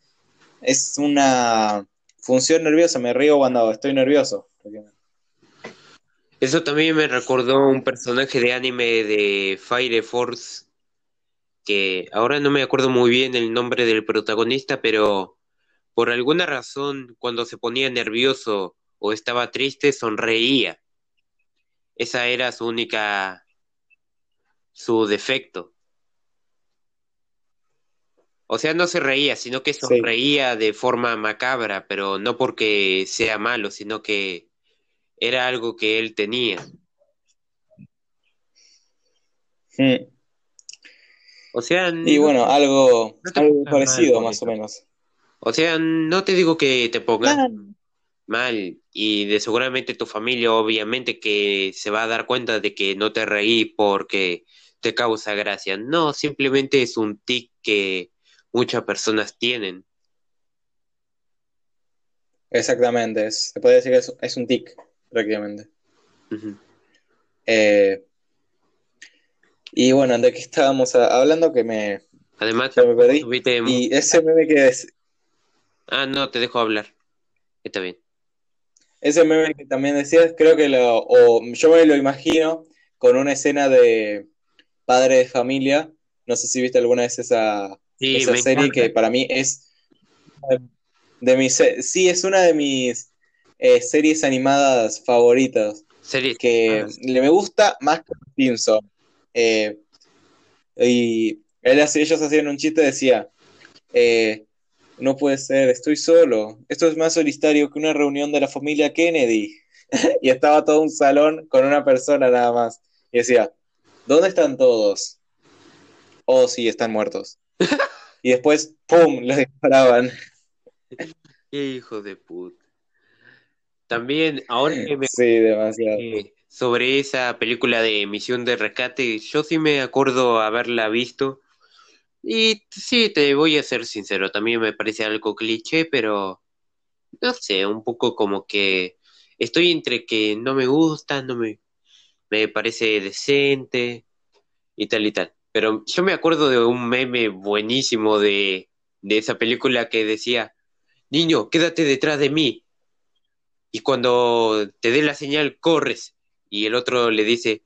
es una función nerviosa, me río cuando estoy nervioso. Eso también me recordó un personaje de anime de Fire Force, que ahora no me acuerdo muy bien el nombre del protagonista, pero por alguna razón cuando se ponía nervioso o estaba triste sonreía. Esa era su única, su defecto. O sea, no se reía, sino que sonreía de forma macabra, pero no porque sea malo, sino que era algo que él tenía. O sea, y bueno, algo, parecido más o menos. O sea, no te digo que te pongas mal y de seguramente tu familia obviamente que se va a dar cuenta de que no te reí porque te causa gracia. No, simplemente es un tic que muchas personas tienen. Exactamente, se puede decir que es un tic prácticamente. Eh, y bueno, de aquí estábamos hablando que me. Además, me perdí. Y ese meme que es. Ah, no, te dejo hablar. Está bien. Ese meme que también decías, creo que lo. O yo me lo imagino con una escena de padre de familia. No sé si viste alguna vez esa, esa serie que para mí es. De mis, sí, es una de mis eh, series animadas favoritas. Series que le me gusta más que Simpson. Eh, y ellos hacían un chiste, decía, eh, no puede ser, estoy solo. Esto es más solitario que una reunión de la familia Kennedy. y estaba todo un salón con una persona nada más. Y decía, ¿dónde están todos? Oh, sí, están muertos. y después, ¡pum!, los disparaban. Qué hijo de puta. También, ahora que me sobre esa película de Misión de Rescate, yo sí me acuerdo haberla visto. Y sí, te voy a ser sincero, también me parece algo cliché, pero no sé, un poco como que estoy entre que no me gusta, no me, me parece decente y tal y tal. Pero yo me acuerdo de un meme buenísimo de, de esa película que decía, niño, quédate detrás de mí, y cuando te dé la señal corres y el otro le dice,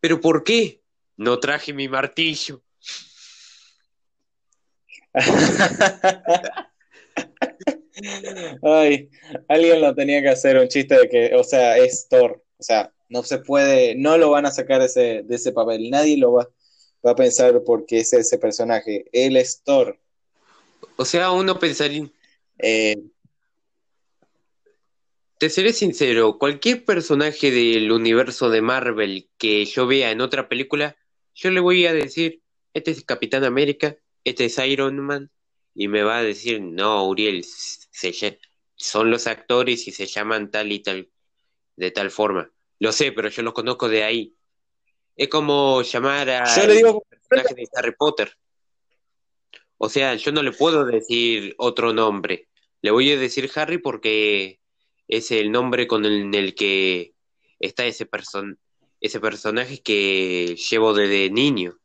pero ¿por qué? No traje mi martillo. Ay, alguien lo tenía que hacer un chiste de que, o sea, es Thor, o sea, no se puede, no lo van a sacar de ese, de ese papel, nadie lo va, va a pensar porque es ese personaje, él es Thor. O sea, uno pensaría... Eh, te seré sincero, cualquier personaje del universo de Marvel que yo vea en otra película, yo le voy a decir, este es Capitán América, este es Iron Man, y me va a decir, no, Uriel, son los actores y se llaman tal y tal, de tal forma. Lo sé, pero yo los conozco de ahí. Es como llamar a yo le digo... personaje de Harry Potter. O sea, yo no le puedo decir otro nombre. Le voy a decir Harry porque es el nombre con el, que está ese, person ese personaje que llevo desde niño.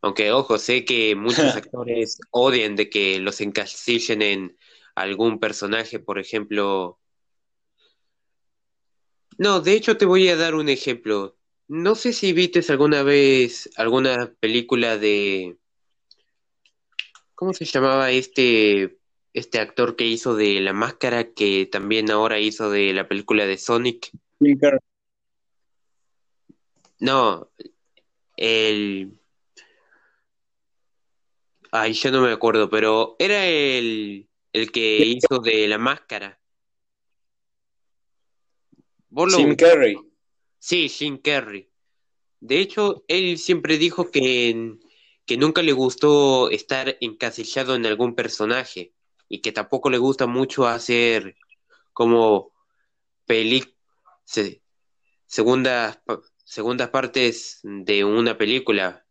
Aunque, ojo, sé que muchos actores odian de que los encasillen en algún personaje, por ejemplo. No, de hecho te voy a dar un ejemplo. No sé si viste alguna vez alguna película de... ¿Cómo se llamaba este este actor que hizo de La Máscara, que también ahora hizo de la película de Sonic. No, el... Ay, yo no me acuerdo, pero era el, el que hizo de la máscara. Jim Carrey. Sí, Jim Carrey. De hecho, él siempre dijo que, que nunca le gustó estar encasillado en algún personaje y que tampoco le gusta mucho hacer como peli segundas, segundas partes de una película.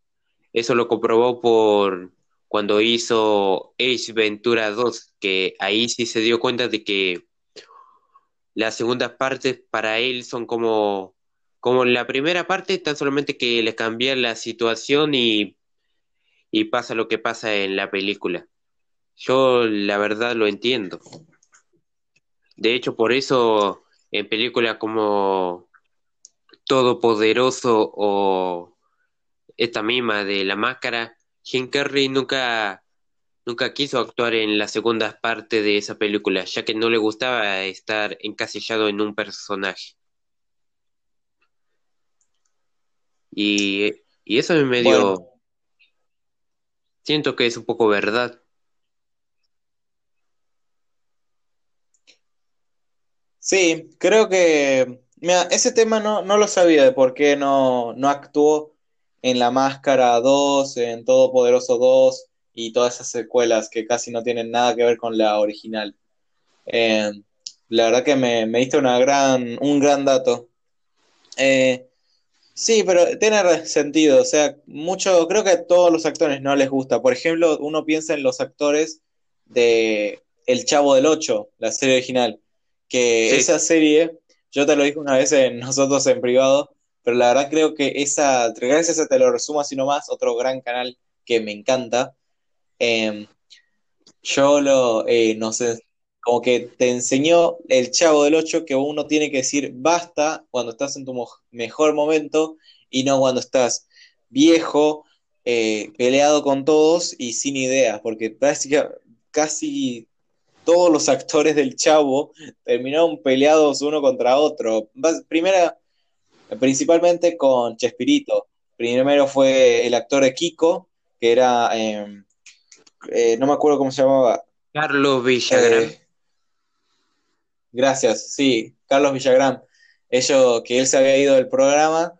Eso lo comprobó por cuando hizo Ace Ventura 2, que ahí sí se dio cuenta de que las segundas partes para él son como, como la primera parte, tan solamente que le cambia la situación y, y pasa lo que pasa en la película. Yo la verdad lo entiendo. De hecho, por eso en películas como Todopoderoso o esta misma de La Máscara, Jim Carrey nunca, nunca quiso actuar en la segunda parte de esa película, ya que no le gustaba estar encasillado en un personaje. Y, y eso me dio... Siento que es un poco verdad. Sí, creo que, mira, ese tema no, no lo sabía de por qué no, no actuó en La Máscara 2, en Todopoderoso 2 y todas esas secuelas que casi no tienen nada que ver con la original. Eh, la verdad que me, me diste una gran, un gran dato. Eh, sí, pero tiene sentido, o sea, mucho, creo que a todos los actores no les gusta. Por ejemplo, uno piensa en los actores de El Chavo del Ocho, la serie original que esa serie, yo te lo dije una vez en nosotros en privado, pero la verdad creo que esa, gracias a Te lo resumo así nomás, otro gran canal que me encanta, em, yo lo, eh, no sé, como que te enseñó el chavo del 8 que uno tiene que decir basta cuando estás en tu mejor momento y no cuando estás viejo, eh, peleado con todos y sin ideas, porque casi todos los actores del Chavo terminaron peleados uno contra otro. Primera, principalmente con Chespirito. Primero fue el actor de Kiko, que era, em, eh, no me acuerdo cómo se llamaba. Carlos Villagrán. Eh, gracias, sí, Carlos Villagrán. Ellos, que él se había ido del programa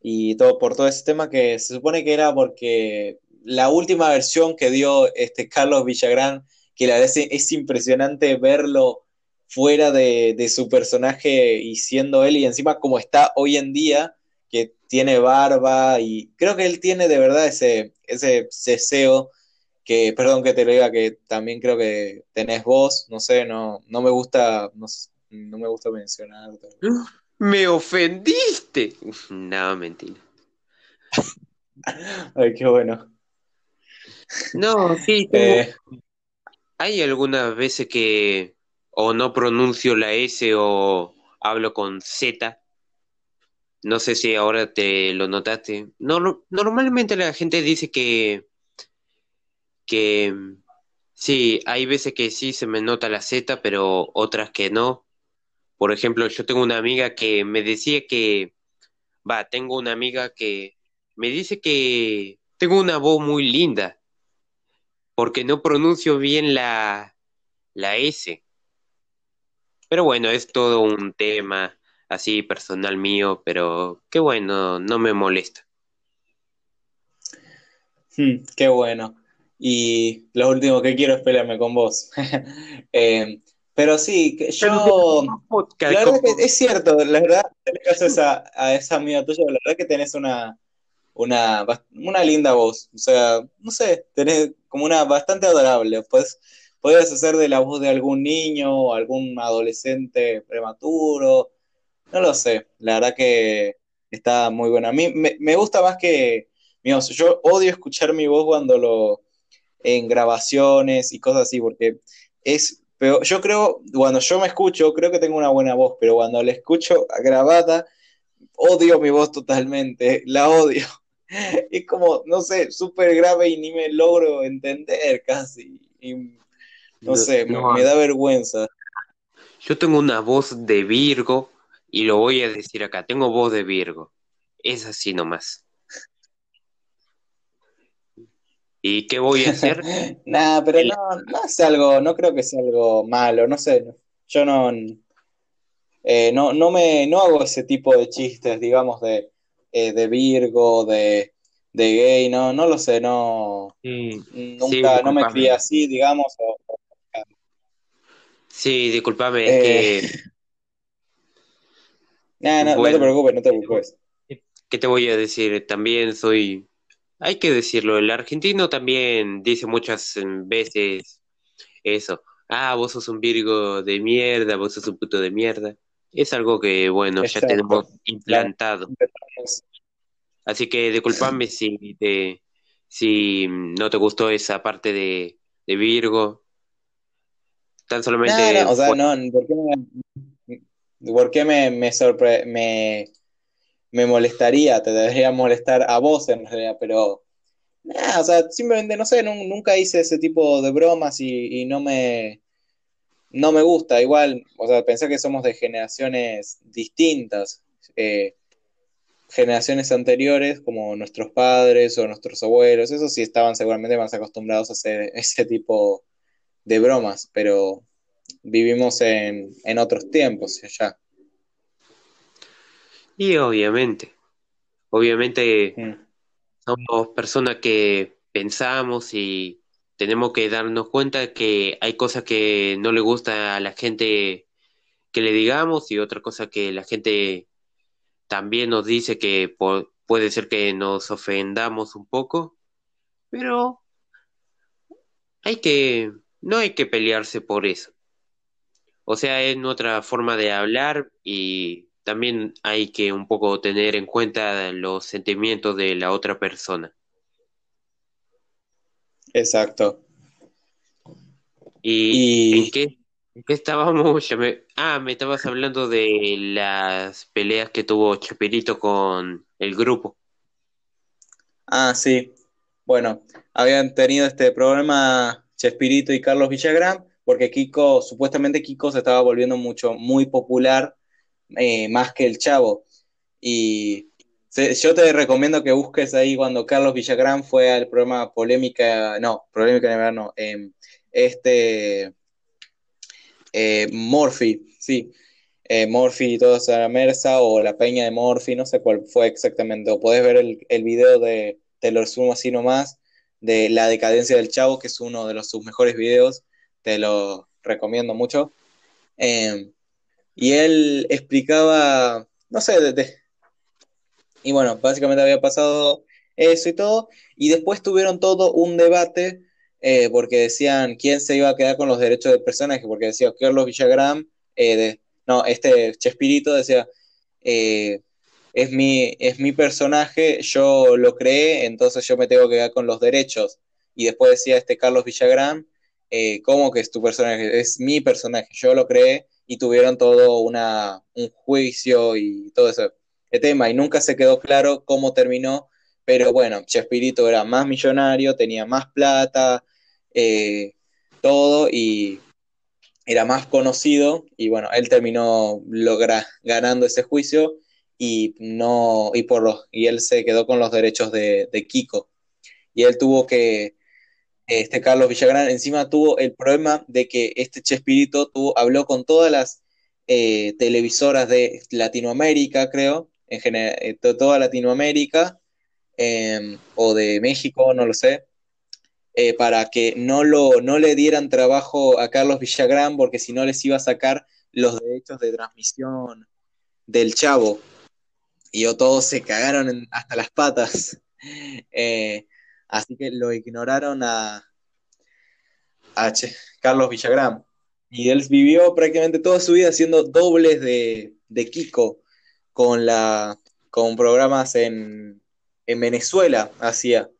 y todo por todo ese tema que se supone que era porque la última versión que dio este Carlos Villagrán que la verdad es, impresionante verlo fuera de, su personaje y siendo él y encima como está hoy en día, que tiene barba y creo que él tiene de verdad ese, ese ceseo que, perdón que te lo diga, que también creo que tenés voz, no sé, no, no me gusta, no, no me gusta mencionar. Me ofendiste. No, mentira. Ay, qué bueno. No, sí, eh, hay algunas veces que o no pronuncio la S o hablo con Z. No sé si ahora te lo notaste. No, normalmente la gente dice que, que sí, hay veces que sí se me nota la Z, pero otras que no. Por ejemplo, yo tengo una amiga que me decía que, va, tengo una amiga que me dice que tengo una voz muy linda porque no pronuncio bien la, la S. Pero bueno, es todo un tema así personal mío, pero qué bueno, no me molesta. Hmm, qué bueno. Y lo último que quiero es pelearme con vos. Eh, pero sí, yo. La verdad que es cierto, la verdad, en caso a esa, a esa amiga tuya, la verdad que tenés una, una, una linda voz. O sea, no sé, tenés como una bastante adorable. Pues podrías hacer de la voz de algún niño o algún adolescente prematuro. No lo sé. La verdad que está muy buena. A mí me, gusta más que. yo odio escuchar mi voz cuando lo. en grabaciones y cosas así, porque es. Pero yo creo, cuando yo me escucho, creo que tengo una buena voz, pero cuando la escucho grabada, odio mi voz totalmente, la odio. es como, no sé, súper grave y ni me logro entender casi. no sé, me, da vergüenza. Yo tengo una voz de Virgo y lo voy a decir acá, tengo voz de Virgo. Es así nomás. ¿Y qué voy a hacer? Nada, pero no, no es algo, no creo que sea algo malo, no sé. Yo no, eh, no, no me, no hago ese tipo de chistes, digamos, de, eh, de Virgo, de, de gay, no, no lo sé, no, nunca, no me crié así, digamos. Sí, discúlpame, es que... Eh, no, no te preocupes, no te preocupes. ¿Qué te voy a decir? También soy, hay que decirlo, el argentino también dice muchas veces eso. Ah, vos sos un Virgo de mierda, vos sos un puto de mierda. Es algo que, bueno, ya tenemos implantado. Así que disculpame si te, si no te gustó esa parte de, Virgo. Tan solamente. o sea, no, ¿por qué me, por qué me, me, me, molestaría? Te debería molestar a vos en realidad, pero. o sea, simplemente no sé, nunca hice ese tipo de bromas y, no me. No me gusta, igual, o sea, pensé que somos de generaciones distintas. Eh, generaciones anteriores, como nuestros padres o nuestros abuelos, eso sí estaban seguramente más acostumbrados a hacer ese tipo de bromas, pero vivimos en, otros tiempos ya. Y obviamente, obviamente mm. somos personas que pensamos y tenemos que darnos cuenta que hay cosas que no le gusta a la gente que le digamos y otra cosa que la gente también nos dice que puede ser que nos ofendamos un poco, pero hay que, no hay que pelearse por eso. O sea, es otra forma de hablar y también hay que un poco tener en cuenta los sentimientos de la otra persona. Exacto. ¿Y, y... en qué qué estábamos? Ah, me estabas hablando de las peleas que tuvo Chapirito con el grupo. Ah, sí. Bueno, habían tenido este problema Chespirito y Carlos Villagrán, porque Kiko, supuestamente Kiko se estaba volviendo mucho, muy popular, eh, más que el Chavo. Y yo te recomiendo que busques ahí cuando Carlos Villagrán fue al programa Polémica, no, Polémica de Verano, eh, este eh, Morphy, sí. Eh, Morphy y toda esa mersa, o la peña de Morphy, no sé cuál fue exactamente. O podés ver el, el video de, te lo resumo así nomás, de La decadencia del chavo, que es uno de los, sus mejores videos, te lo recomiendo mucho. Em, y él explicaba, no sé, de, y bueno, básicamente había pasado eso y todo, y después tuvieron todo un debate eh, porque decían quién se iba a quedar con los derechos del personaje, porque decía Carlos Villagrán, eh, no, este Chespirito decía, eh, es, mi, es mi personaje, yo lo creé, entonces yo me tengo que quedar con los derechos. Y después decía este Carlos Villagrán, ¿cómo que es tu personaje? Es mi personaje, yo lo creé y tuvieron todo una, un juicio y todo ese tema y nunca se quedó claro cómo terminó, pero bueno, Chespirito era más millonario, tenía más plata, eh, todo y era más conocido y bueno, él terminó logra, ganando ese juicio y no y por los y él se quedó con los derechos de, Kiko. Y él tuvo que este Carlos Villagrán encima tuvo el problema de que este Chespirito tuvo, habló con todas las eh, televisoras de Latinoamérica creo en general eh, toda Latinoamérica em, o de México no lo sé eh, para que no, lo, no le dieran trabajo a Carlos Villagrán, porque si no les iba a sacar los derechos de transmisión del Chavo. Y todos se cagaron hasta las patas. Eh, así que lo ignoraron a, a Carlos Villagrán. Y él vivió prácticamente toda su vida haciendo dobles de, de Kiko con, la, con programas en, en Venezuela, hacía.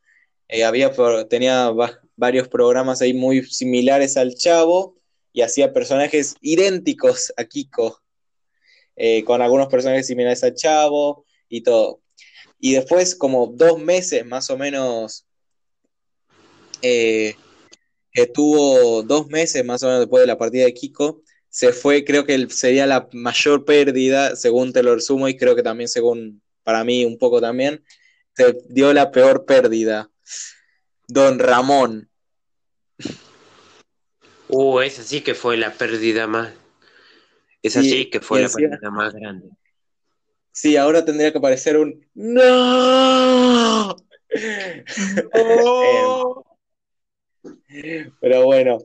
Eh, había, tenía varios programas ahí muy similares al Chavo y hacía personajes idénticos a Kiko, eh, con algunos personajes similares al Chavo y todo. Y después, como dos meses más o menos, eh, estuvo dos meses más o menos después de la partida de Kiko, se fue, creo que sería la mayor pérdida, según te lo resumo, y creo que también según para mí un poco también, se dio la peor pérdida Don Ramón. Uh, esa sí que fue la pérdida más. Esa sí, que fue la pérdida más grande. Sí, ahora tendría que aparecer un ¡No! Pero bueno,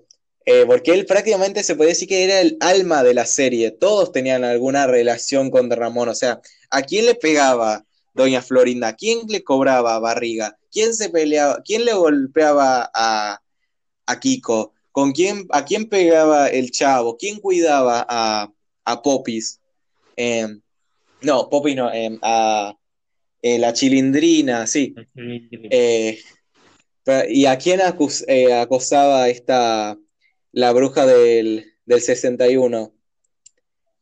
eh, porque él prácticamente se puede decir que era el alma de la serie. Todos tenían alguna relación con Ramón. O sea, ¿a quién le pegaba Doña Florinda? ¿A quién le cobraba barriga? ¿Quién se peleaba? ¿Quién le golpeaba a, Kiko? ¿Con quién, ¿A quién pegaba el chavo? ¿Quién cuidaba a, a Popis? Em, no, Popis no, em, a eh, la chilindrina, sí. Eh, ¿Y a quién acosaba esta la bruja del, del 61.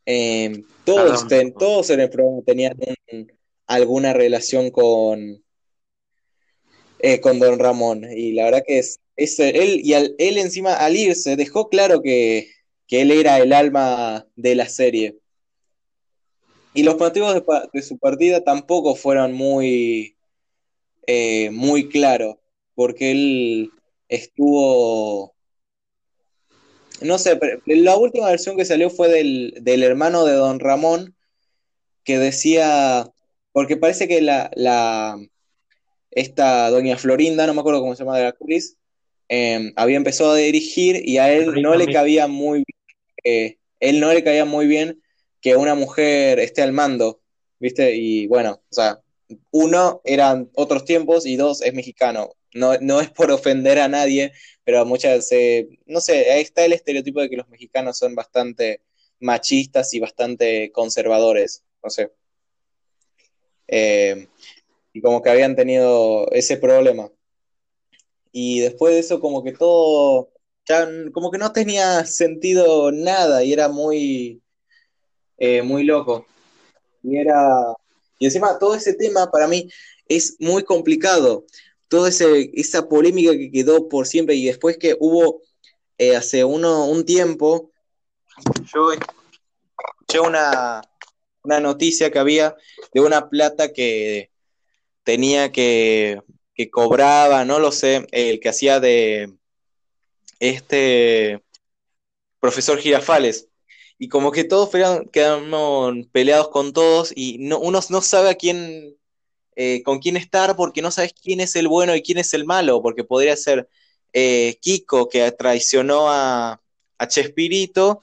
Eh, todos, todos en el programa tenían alguna relación con, eh, con Don Ramón. Y la verdad que es, él, y él encima al irse dejó claro que, él era el alma de la serie. Y los motivos de, su partida tampoco fueron muy, eh, muy claros, porque él estuvo no sé, la última versión que salió fue del, hermano de Don Ramón, que decía, porque parece que la, la esta doña Florinda, no me acuerdo cómo se llama de la actriz, em, había empezado a dirigir y a él no le cabía muy bien, él no le cabía muy bien que una mujer esté al mando, ¿viste? Y bueno, o sea, uno eran otros tiempos y dos es mexicano. No, no es por ofender a nadie, pero muchas, eh, no sé, ahí está el estereotipo de que los mexicanos son bastante machistas y bastante conservadores, no sé. Eh, y como que habían tenido ese problema. Y después de eso, como que todo, como que no tenía sentido nada y era muy, eh, muy loco. Y era, y encima todo ese tema para mí es muy complicado, toda esa polémica que quedó por siempre y después que hubo eh, hace uno, un tiempo, yo escuché una, una noticia que había de una plata que tenía que, que cobraba, no lo sé, el que hacía de este profesor Girafales. Y como que todos quedaron peleados con todos y no, uno no sabe a quién eh, con quién estar porque no sabes quién es el bueno y quién es el malo, porque podría ser eh, Kiko que traicionó a, Chespirito,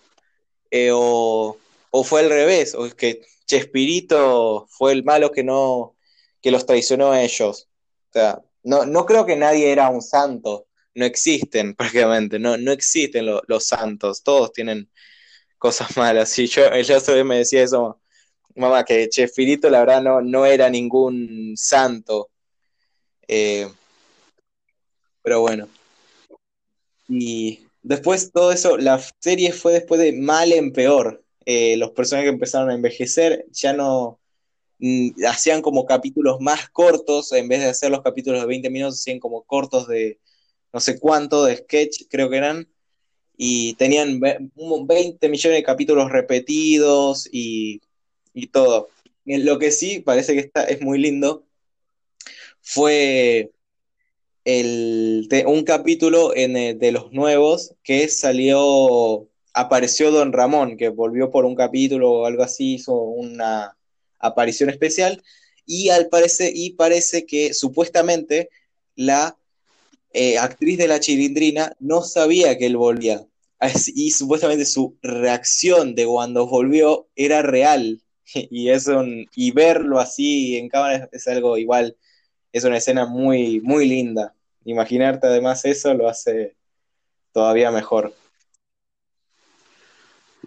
eh, o, fue al revés, o que Chespirito fue el malo que no que los traicionó a ellos. No, no creo que nadie era un santo, no existen prácticamente, no, no existen los santos, todos tienen cosas malas. Y yo, yo me decía eso mamá, que Chespirito la verdad no, no era ningún santo. Eh, pero bueno. Y después todo eso, la serie fue después de mal en peor. Eh, los personajes empezaron a envejecer, ya no mm, hacían como capítulos más cortos, en vez de hacer los capítulos de 20 minutos, hacían como cortos de no sé cuánto, de sketch, creo que eran, y tenían 20 millones de capítulos repetidos y y todo. Lo que sí parece que está, es muy lindo fue el, un capítulo en, eh, de los nuevos que salió, apareció Don Ramón, que volvió por un capítulo o algo así, hizo una aparición especial, y, al parece, y parece que supuestamente la eh, actriz de la chilindrina no sabía que él volvía. Y supuestamente su reacción de cuando volvió era real. y, es y verlo así en cámara es, algo igual, es una escena muy, muy linda. Imaginarte además eso lo hace todavía mejor.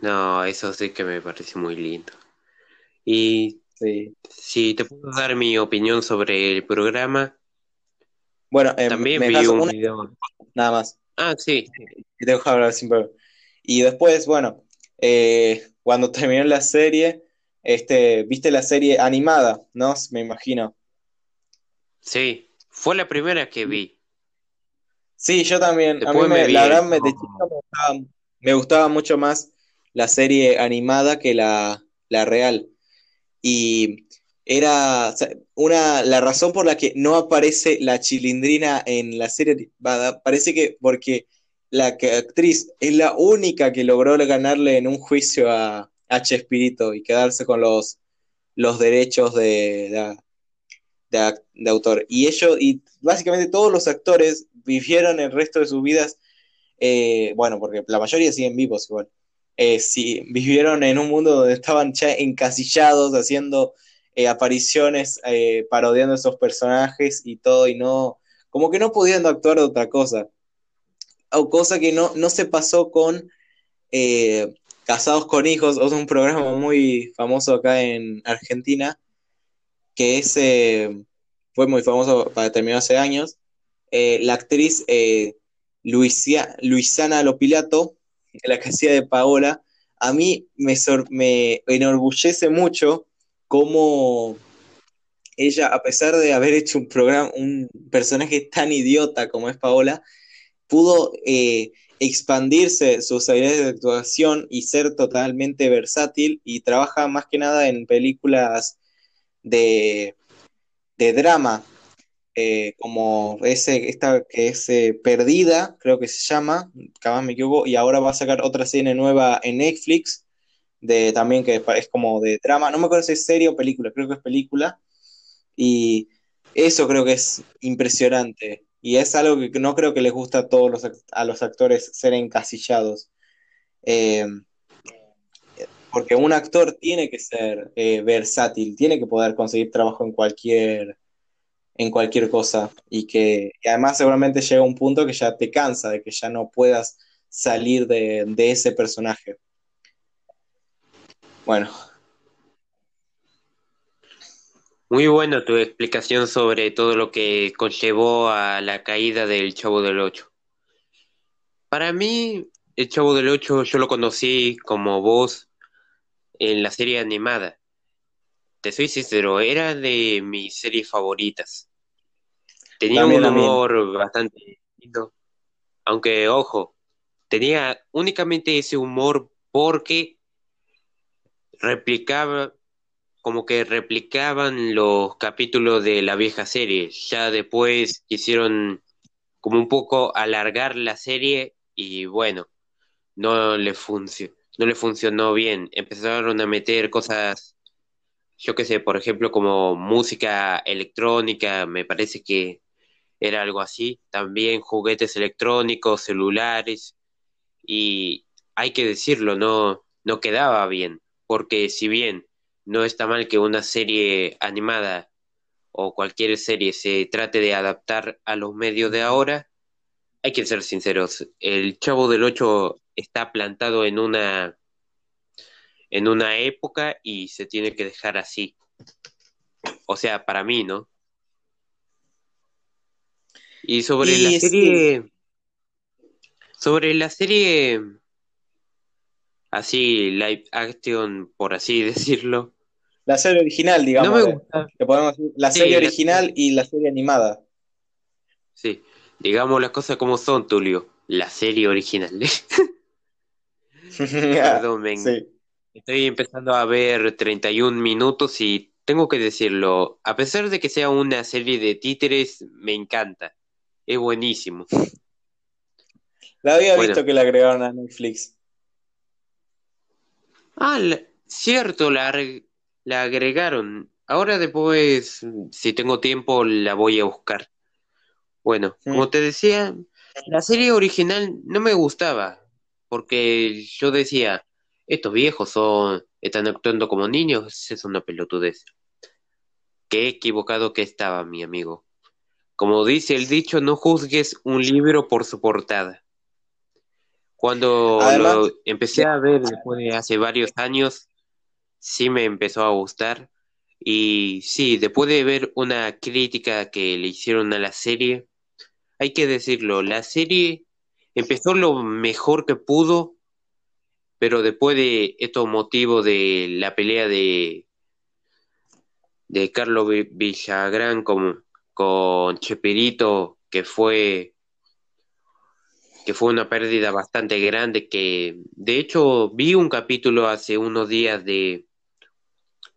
No, eso sí que me parece muy lindo. Y si te puedo dar mi opinión sobre el programa. Bueno, em, también vi un video. Nada más. Ah, sí. Hablar sin Y después, bueno, eh, cuando terminó la serie, este, viste la serie animada, ¿no? Me imagino. Sí, fue la primera que vi. Sí, yo también. a mí me, la verdad me, me, gustaba, mucho más la serie animada que la, real. Y era una, la razón por la que no aparece la chilindrina en la serie parece que porque la actriz es la única que logró ganarle en un juicio a, a Chespirito y quedarse con los, los derechos de, de, autor. Y ellos, y básicamente todos los actores vivieron el resto de sus vidas, eh, bueno, porque la mayoría siguen vivos igual, eh, vivieron en un mundo donde estaban ya encasillados haciendo eh, apariciones, parodiando esos personajes y todo, y no, como que no pudiendo actuar de otra cosa. O cosa que no, no se pasó con Casados con Hijos, es un programa muy famoso acá en Argentina, que es, fue muy famoso para terminar hace años. Eh, la actriz eh, Luisana Lopilato, la que hacía de Paola, a mí me, me enorgullece mucho cómo ella, a pesar de haber hecho un programa, un personaje tan idiota como es Paola, pudo eh, expandirse sus habilidades de actuación y ser totalmente versátil y trabaja más que nada en películas de, de drama, eh, como ese, esta que es eh, Perdida, creo que se llama, capaz me equivoco, y ahora va a sacar otra serie nueva en Netflix, de, también que es como de drama, no me acuerdo si es serie o película, creo que es película, y eso creo que es impresionante, y es algo que no creo que les gusta a todos los, a los actores ser encasillados. Eh, porque un actor tiene que ser eh, versátil, tiene que poder conseguir trabajo en cualquier, en cualquier cosa. Y que además seguramente llega un punto que ya te cansa de que ya no puedas salir de, de ese personaje. Bueno, muy buena tu explicación sobre todo lo que conllevó a la caída del Chavo del Ocho. Para mí, el Chavo del Ocho yo lo conocí como voz en la serie animada. Te soy sincero, era de mis series favoritas. Tenía un humor bastante lindo. Aunque, ojo, tenía únicamente ese humor porque replicaba como que replicaban los capítulos de la vieja serie. Ya después quisieron como un poco alargar la serie y bueno, no le, no le funcionó bien. Empezaron a meter cosas, yo qué sé, por ejemplo, como música electrónica, me parece que era algo así. También juguetes electrónicos, celulares y hay que decirlo, no, no quedaba bien, porque si bien no está mal que una serie animada o cualquier serie se trate de adaptar a los medios de ahora, hay que ser sinceros, el Chavo del Ocho está plantado en una en una época y se tiene que dejar así. O sea, para mí, ¿no? Y sobre la serie sobre la serie así live action por así decirlo la serie original, digamos. No me gusta. podemos la serie original y la serie animada. Sí, digamos las cosas como son, Tulio. La serie original. Perdón, Estoy empezando a ver 31 minutos y tengo que decirlo, a pesar de que sea una serie de títeres, me encanta. Es buenísimo. La había visto que la agregaron a Netflix. Ah, cierto, la, la agregaron. Ahora después, si tengo tiempo, la voy a buscar. Bueno, como te decía, la serie original no me gustaba, porque yo decía, estos viejos son, están actuando como niños, es una pelotudez. Qué equivocado que estaba, mi amigo. Como dice el dicho, no juzgues un libro por su portada. Cuando lo empecé a ver después de hace varios años, sí me empezó a gustar. Y sí, después de ver una crítica que le hicieron a la serie, hay que decirlo, la serie empezó lo mejor que pudo, pero después de estos motivos de la pelea de, de Carlos Villagrán con, con Chepirito, que fue que fue una pérdida bastante grande que de hecho vi un capítulo hace unos días de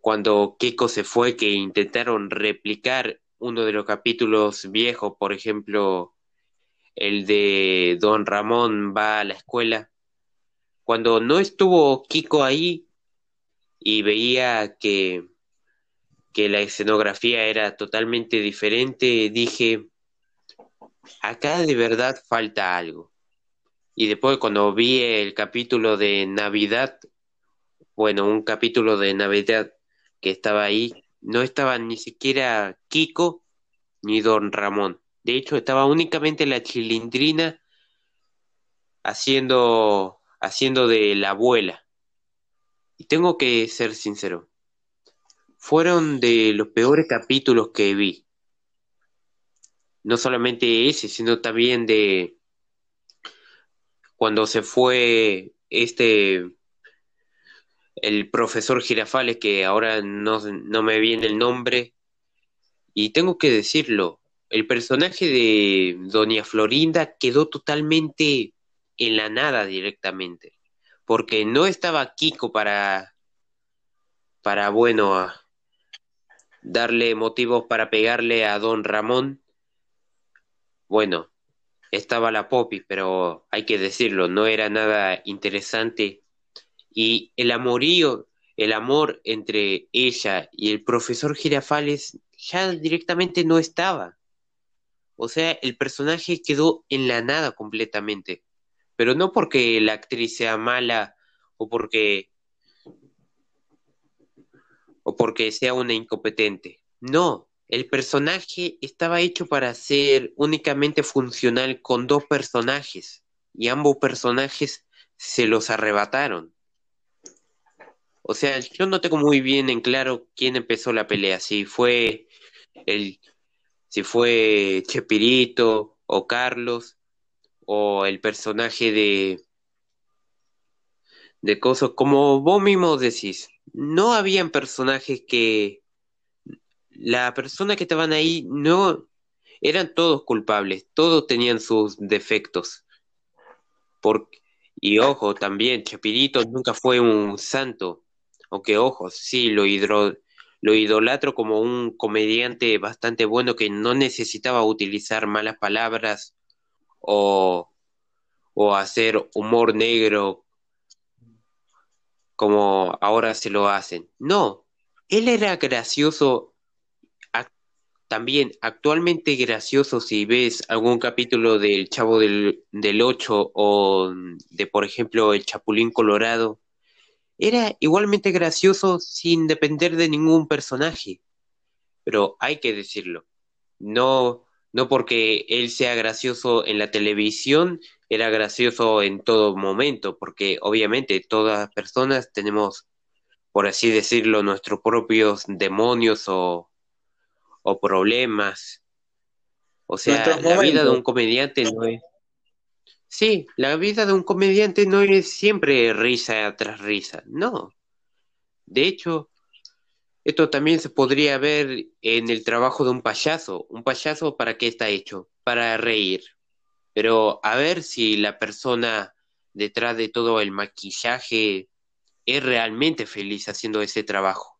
cuando Kiko se fue, que intentaron replicar uno de los capítulos viejos, por ejemplo, el de Don Ramón va a la escuela. Cuando no estuvo Kiko ahí y veía que, que la escenografía era totalmente diferente, dije, acá de verdad falta algo. Y después cuando vi el capítulo de Navidad, bueno, un capítulo de Navidad que estaba ahí, no estaba ni siquiera Kiko ni Don Ramón. De hecho, estaba únicamente la chilindrina haciendo, haciendo de la abuela. Y tengo que ser sincero, fueron de los peores capítulos que vi. No solamente ese, sino también de cuando se fue este el profesor Girafales, que ahora no, no me viene el nombre, y tengo que decirlo, el personaje de Doña Florinda quedó totalmente en la nada directamente, porque no estaba Kiko para, para bueno, darle motivos para pegarle a Don Ramón. Bueno, estaba la Poppy, pero hay que decirlo, no era nada interesante. Y el amorío, el amor entre ella y el profesor Girafales ya directamente no estaba. O sea, el personaje quedó en la nada completamente. Pero no porque la actriz sea mala o porque o porque sea una incompetente. No, el personaje estaba hecho para ser únicamente funcional con dos personajes y ambos personajes se los arrebataron. O sea, yo no tengo muy bien en claro quién empezó la pelea, si fue el si fue Chepirito o Carlos o el personaje de de cosas como vos mismo decís, no habían personajes que la persona que estaban ahí no eran todos culpables, todos tenían sus defectos. y ojo, también Chapirito nunca fue un santo, aunque ojo, sí lo, lo idolatro como un comediante bastante bueno que no necesitaba utilizar malas palabras o, o hacer humor negro como ahora se lo hacen. No, él era gracioso también actualmente gracioso si ves algún capítulo del Chavo del, del 8 o de, por ejemplo, el Chapulín Colorado, era igualmente gracioso sin depender de ningún personaje. Pero hay que decirlo, no, no porque él sea gracioso en la televisión, era gracioso en todo momento, porque obviamente todas personas tenemos, por así decirlo, nuestros propios demonios o o problemas. O sea, la vida de un comediante no es... Sí, la vida de un comediante no es siempre risa tras risa, no. De hecho, esto también se podría ver en el trabajo de un payaso. ¿Un payaso para qué está hecho? Para reír. Pero a ver si la persona detrás de todo el maquillaje es realmente feliz haciendo ese trabajo.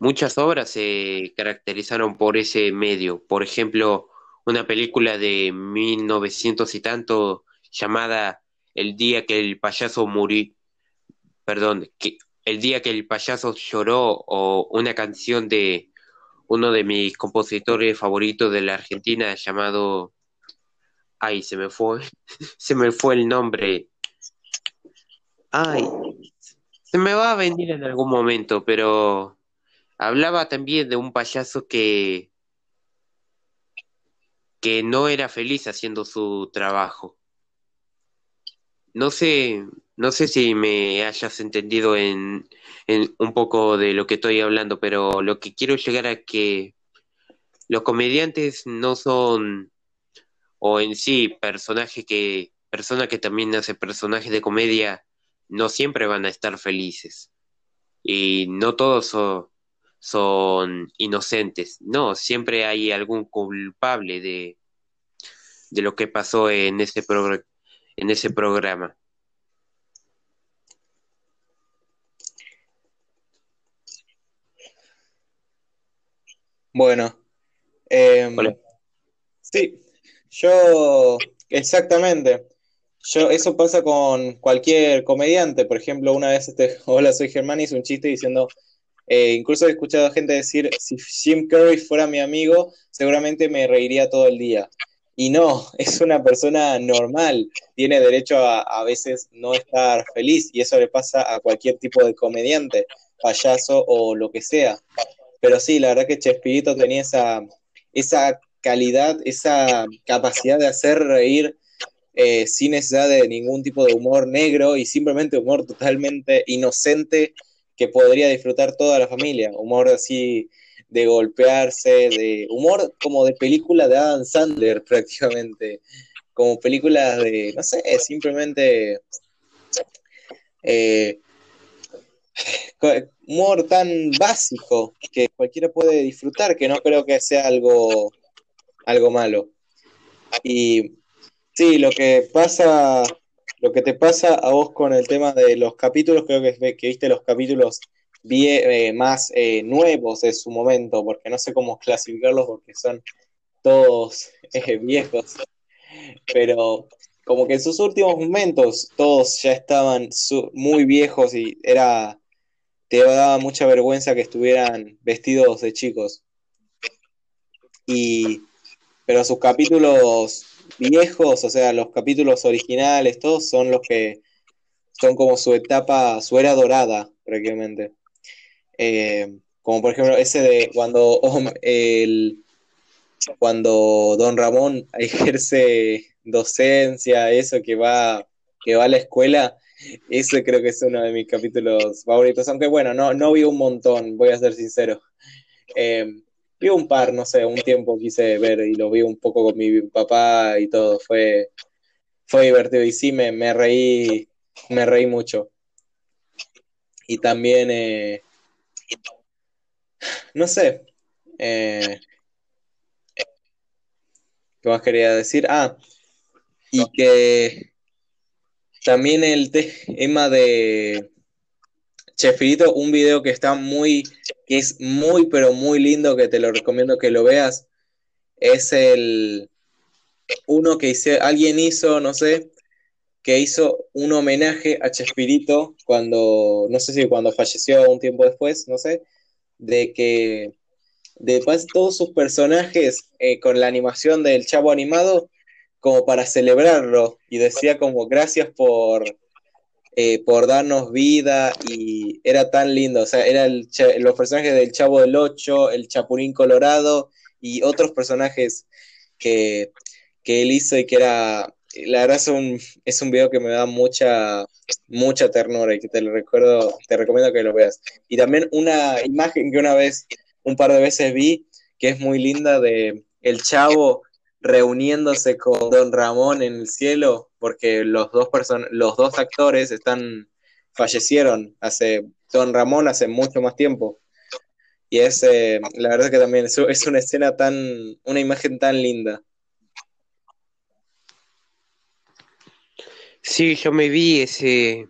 Muchas obras se caracterizaron por ese medio. Por ejemplo, una película de 1900 y tanto llamada El día que el payaso murió, perdón, que, El día que el payaso lloró o una canción de uno de mis compositores favoritos de la Argentina llamado Ay, se me fue, se me fue el nombre. Ay, se me va a venir en algún momento, pero Hablaba también de un payaso que, que no era feliz haciendo su trabajo. No sé, no sé si me hayas entendido en, en un poco de lo que estoy hablando, pero lo que quiero llegar a que los comediantes no son, o en sí, personajes que, personas que también hacen personajes de comedia, no siempre van a estar felices. Y no todos son, son inocentes. No, siempre hay algún culpable de, de lo que pasó en ese, progr en ese programa. Bueno, em, sí, yo exactamente. Yo, eso pasa con cualquier comediante. Por ejemplo, una vez este, hola, soy Germán, hizo un chiste diciendo eh, incluso he escuchado a gente decir, si Jim Carrey fuera mi amigo, seguramente me reiría todo el día. Y no, es una persona normal, tiene derecho a, a veces no estar feliz y eso le pasa a cualquier tipo de comediante, payaso o lo que sea. Pero sí, la verdad que Chespirito tenía esa, esa calidad, esa capacidad de hacer reír eh, sin necesidad de ningún tipo de humor negro y simplemente humor totalmente inocente que podría disfrutar toda la familia. Humor así de golpearse, de humor como de película de Adam Sandler prácticamente, como películas de, no sé, simplemente eh, humor tan básico que cualquiera puede disfrutar, que no creo que sea algo, algo malo. Y sí, lo que pasa, lo que te pasa a vos con el tema de los capítulos, creo que, que viste los capítulos eh, más eh, nuevos de su momento, porque no sé cómo clasificarlos porque son todos eh, viejos, pero como que en sus últimos momentos todos ya estaban muy viejos y era te daba mucha vergüenza que estuvieran vestidos de chicos. Y, pero sus capítulos viejos, o sea, los capítulos originales, todos son los que son como su etapa, su era dorada, prácticamente. Eh, como por ejemplo ese de cuando el, cuando Don Ramón ejerce docencia, eso que va, que va a la escuela ese creo que es uno de mis capítulos favoritos, aunque bueno, no, no vi un montón, voy a ser sincero. Eh, vi un par, no sé, un tiempo quise ver y lo vi un poco con mi papá y todo, fue, fue divertido y sí, me, me reí, me reí mucho. Y también, eh, no sé, eh, ¿qué más quería decir? Ah, y que también el tema de Chefirito, un video que está muy, que es muy, pero muy lindo, que te lo recomiendo que lo veas, es el uno que hice, alguien hizo, no sé, que hizo un homenaje a Chespirito cuando, no sé si cuando falleció un tiempo después, no sé, de que de todos sus personajes eh, con la animación del chavo animado como para celebrarlo. Y decía como gracias por, eh, por darnos vida y era tan lindo, o sea, eran los personajes del Chavo del Ocho, el Chapulín Colorado y otros personajes que, que él hizo y que era, la verdad es un, es un video que me da mucha, mucha ternura y que te lo recuerdo, te recomiendo que lo veas. Y también una imagen que una vez, un par de veces vi, que es muy linda de el Chavo reuniéndose con Don Ramón en el cielo, porque los dos, los dos actores están, fallecieron hace, Don Ramón hace mucho más tiempo. Y es, eh, la verdad que también es, una escena tan, una imagen tan linda. Sí, yo me vi ese,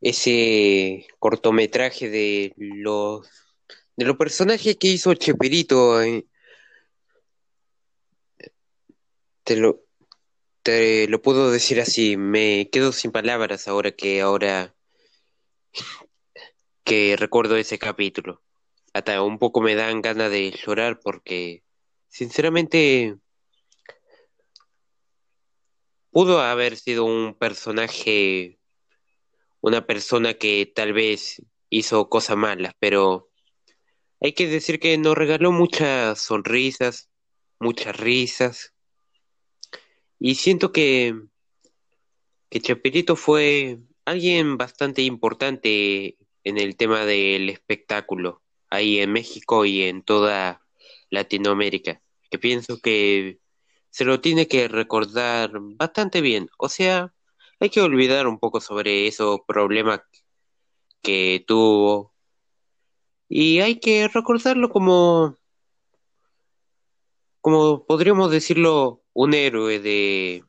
ese cortometraje de los, de los personajes que hizo Cheperito Te lo, te lo puedo decir así, me quedo sin palabras ahora que ahora que recuerdo ese capítulo. Hasta un poco me dan ganas de llorar porque sinceramente pudo haber sido un personaje, una persona que tal vez hizo cosas malas, pero hay que decir que nos regaló muchas sonrisas, muchas risas y siento que, que Chapirito fue alguien bastante importante en el tema del espectáculo, ahí en México y en toda Latinoamérica, que pienso que se lo tiene que recordar bastante bien. O sea, hay que olvidar un poco sobre esos problemas que tuvo y hay que recordarlo como, como podríamos decirlo, un héroe de,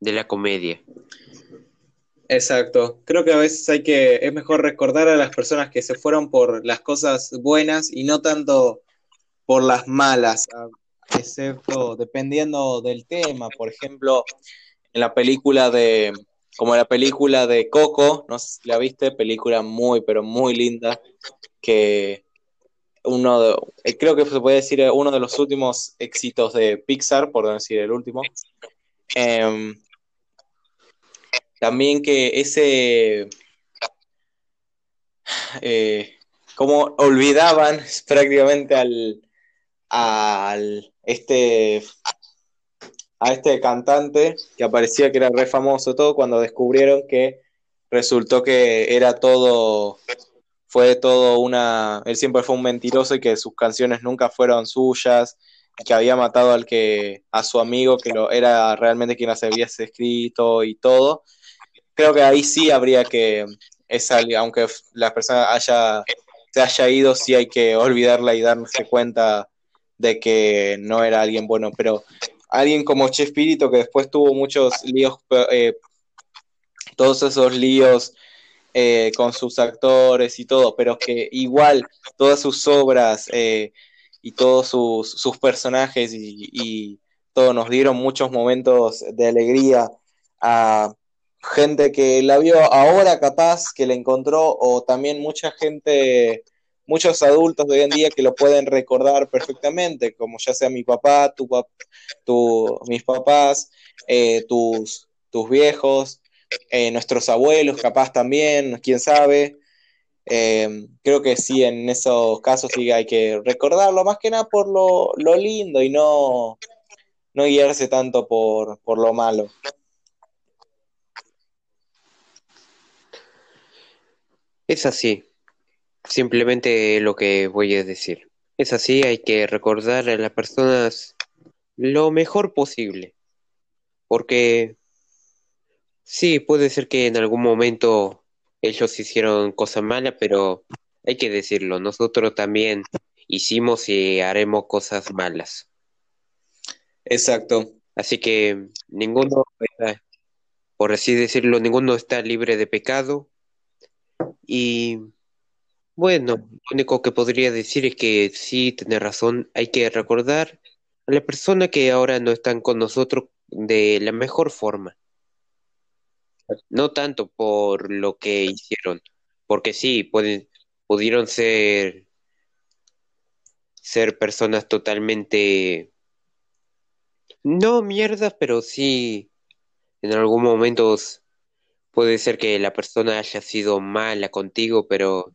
la comedia. Exacto. Creo que a veces hay que, es mejor recordar a las personas que se fueron por las cosas buenas y no tanto por las malas, excepto dependiendo del tema. Por ejemplo, en la película de, como la película de Coco, no sé si la viste, película muy, pero muy linda, que uno de, eh, creo que se puede decir eh, uno de los últimos éxitos de Pixar, por no decir el último. Em, también que ese, eh, como olvidaban prácticamente al, al este a este cantante que aparecía que era re famoso todo cuando descubrieron que resultó que era todo fue todo una él siempre fue un mentiroso y que sus canciones nunca fueron suyas que había matado al que a su amigo que lo era realmente quien las había escrito y todo. Creo que ahí sí habría que esa aunque la persona haya se haya ido sí hay que olvidarla y darse cuenta de que no era alguien bueno. Pero alguien como Chespirito que después tuvo muchos líos, eh, todos esos líos eh, con sus actores y todo, pero que igual todas sus obras eh, y todos sus, personajes y, y, todo nos dieron muchos momentos de alegría a gente que la vio ahora capaz, que la encontró, o también mucha gente muchos adultos de hoy en día que lo pueden recordar perfectamente, como ya sea mi papá, tu, tu mis papás, eh, tus, tus viejos, eh, nuestros abuelos, capaz también, quién sabe. Eh, creo que sí, en esos casos sí hay que recordarlo, más que nada por lo, lo lindo y no, no guiarse tanto por, por lo malo. Es así, Simplemente lo que voy a decir. Es así, hay que recordar a las personas lo mejor posible. Porque sí, puede ser que en algún momento ellos hicieron cosas malas, pero hay que decirlo, nosotros también hicimos y haremos cosas malas. Exacto. Así que ninguno por así decirlo, ninguno está libre de pecado. Y bueno, lo único que podría decir es que sí, tiene razón, hay que recordar a la persona que ahora no están con nosotros de la mejor forma. No tanto por lo que hicieron, porque sí, pueden, pudieron ser, ser personas totalmente, no mierdas, pero sí, en algún momento puede ser que la persona haya sido mala contigo, pero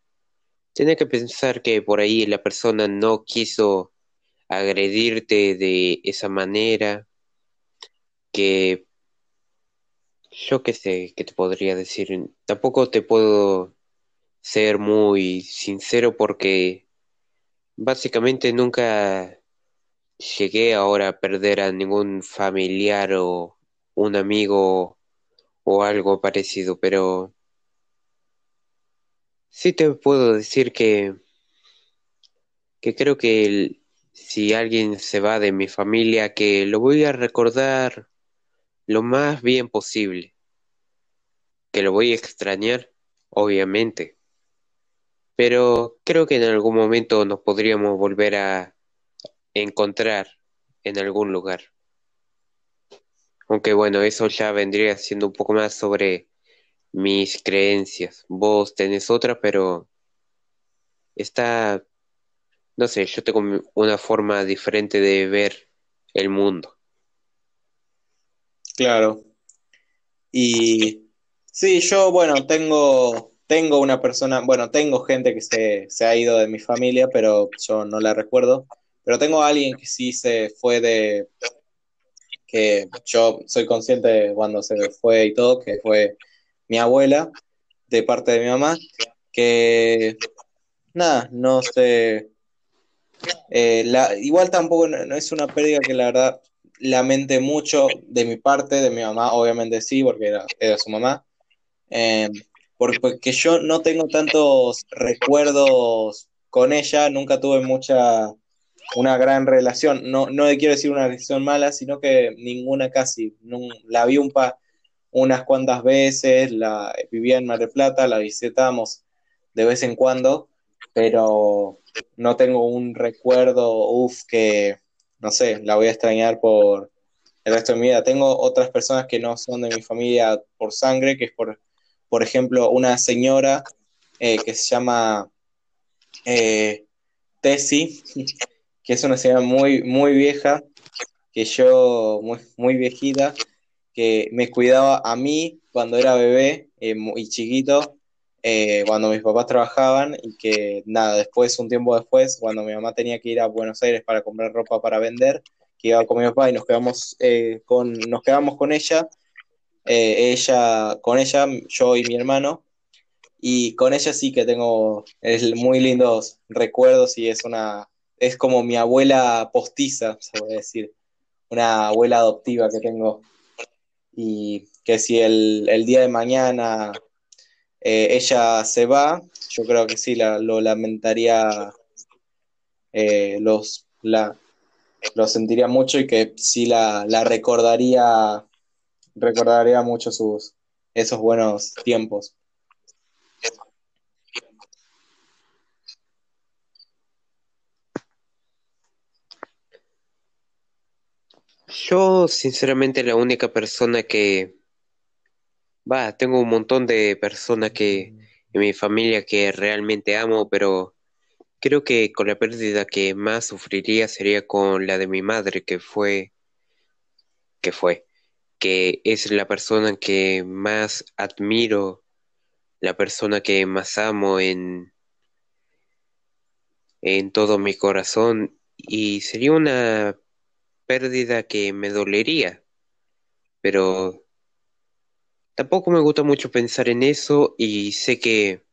tiene que pensar que por ahí la persona no quiso agredirte de esa manera, que yo qué sé, qué te podría decir, tampoco te puedo ser muy sincero porque básicamente nunca llegué ahora a perder a ningún familiar o un amigo o algo parecido, pero Sí te puedo decir que, que creo que si alguien se va de mi familia, que lo voy a recordar lo más bien posible. Que lo voy a extrañar, obviamente. Pero creo que en algún momento nos podríamos volver a encontrar en algún lugar. Aunque bueno, eso ya vendría siendo un poco más sobre mis creencias. Vos tenés otra, pero está, no sé, yo tengo una forma diferente de ver el mundo. Claro. Y sí, yo, bueno, tengo, tengo una persona, bueno, tengo gente que se, se ha ido de mi familia, pero yo no la recuerdo. Pero tengo a alguien que sí se fue de, que yo soy consciente de cuando se fue y todo, que fue mi abuela, de parte de mi mamá, que nada, no sé. Eh, la, igual tampoco no, es una pérdida que la verdad lamente mucho de mi parte, de mi mamá, obviamente sí, porque era, su mamá. Eh, porque yo no tengo tantos recuerdos con ella, nunca tuve mucha, una gran relación. No, no quiero decir una relación mala, sino que ninguna casi. la vi un, pa, unas cuantas veces, la, vivía en Mar del Plata, la visitamos de vez en cuando, pero no tengo un recuerdo, uff, que, no sé, la voy a extrañar por el resto de mi vida. Tengo otras personas que no son de mi familia por sangre, que es por, por ejemplo, una señora eh, que se llama eh, Tessie, que es una señora muy, muy vieja, que yo, muy, muy viejita, que me cuidaba a mí cuando era bebé eh, y chiquito, eh, cuando mis papás trabajaban y que nada, después, un tiempo después, cuando mi mamá tenía que ir a Buenos Aires para comprar ropa para vender, que iba con mi papá y nos quedamos, eh, con, nos quedamos con ella, ella, con ella, yo y mi hermano, y con ella sí que tengo muy lindos recuerdos y es una, es como mi abuela postiza, se puede decir, una abuela adoptiva que tengo. Y que si el, día de mañana eh, ella se va, yo creo que sí, la, lo lamentaría, eh, los, la, lo sentiría mucho y que sí la, la recordaría, recordaría mucho sus, esos buenos tiempos. Yo, sinceramente, la única persona que... Va, tengo un montón de personas que en mi familia que realmente amo, pero creo que con la pérdida que más sufriría sería con la de mi madre, que fue... que fue, que es la persona que más admiro, la persona que más amo en, en todo mi corazón, y sería una pérdida que me dolería, pero tampoco me gusta mucho pensar en eso y sé que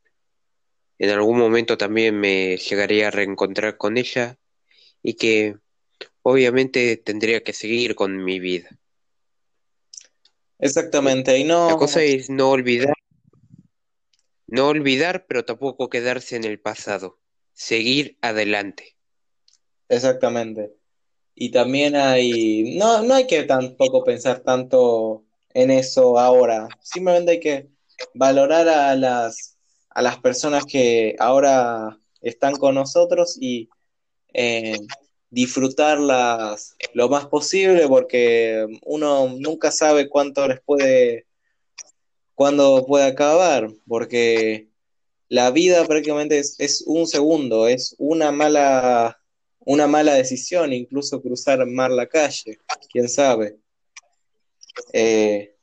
en algún momento también me llegaría a reencontrar con ella y que obviamente tendría que seguir con mi vida. Exactamente, y no... La cosa es no olvidar, no olvidar, pero tampoco quedarse en el pasado, seguir adelante. Exactamente. Y también hay, no, no hay que tampoco pensar tanto en eso ahora, simplemente hay que valorar a las, a las personas que ahora están con nosotros y eh, disfrutarlas lo más posible porque uno nunca sabe cuánto les puede, cuándo puede acabar, porque la vida prácticamente es, es un segundo, es una mala una mala decisión, incluso cruzar mar la calle, quién sabe. Eh,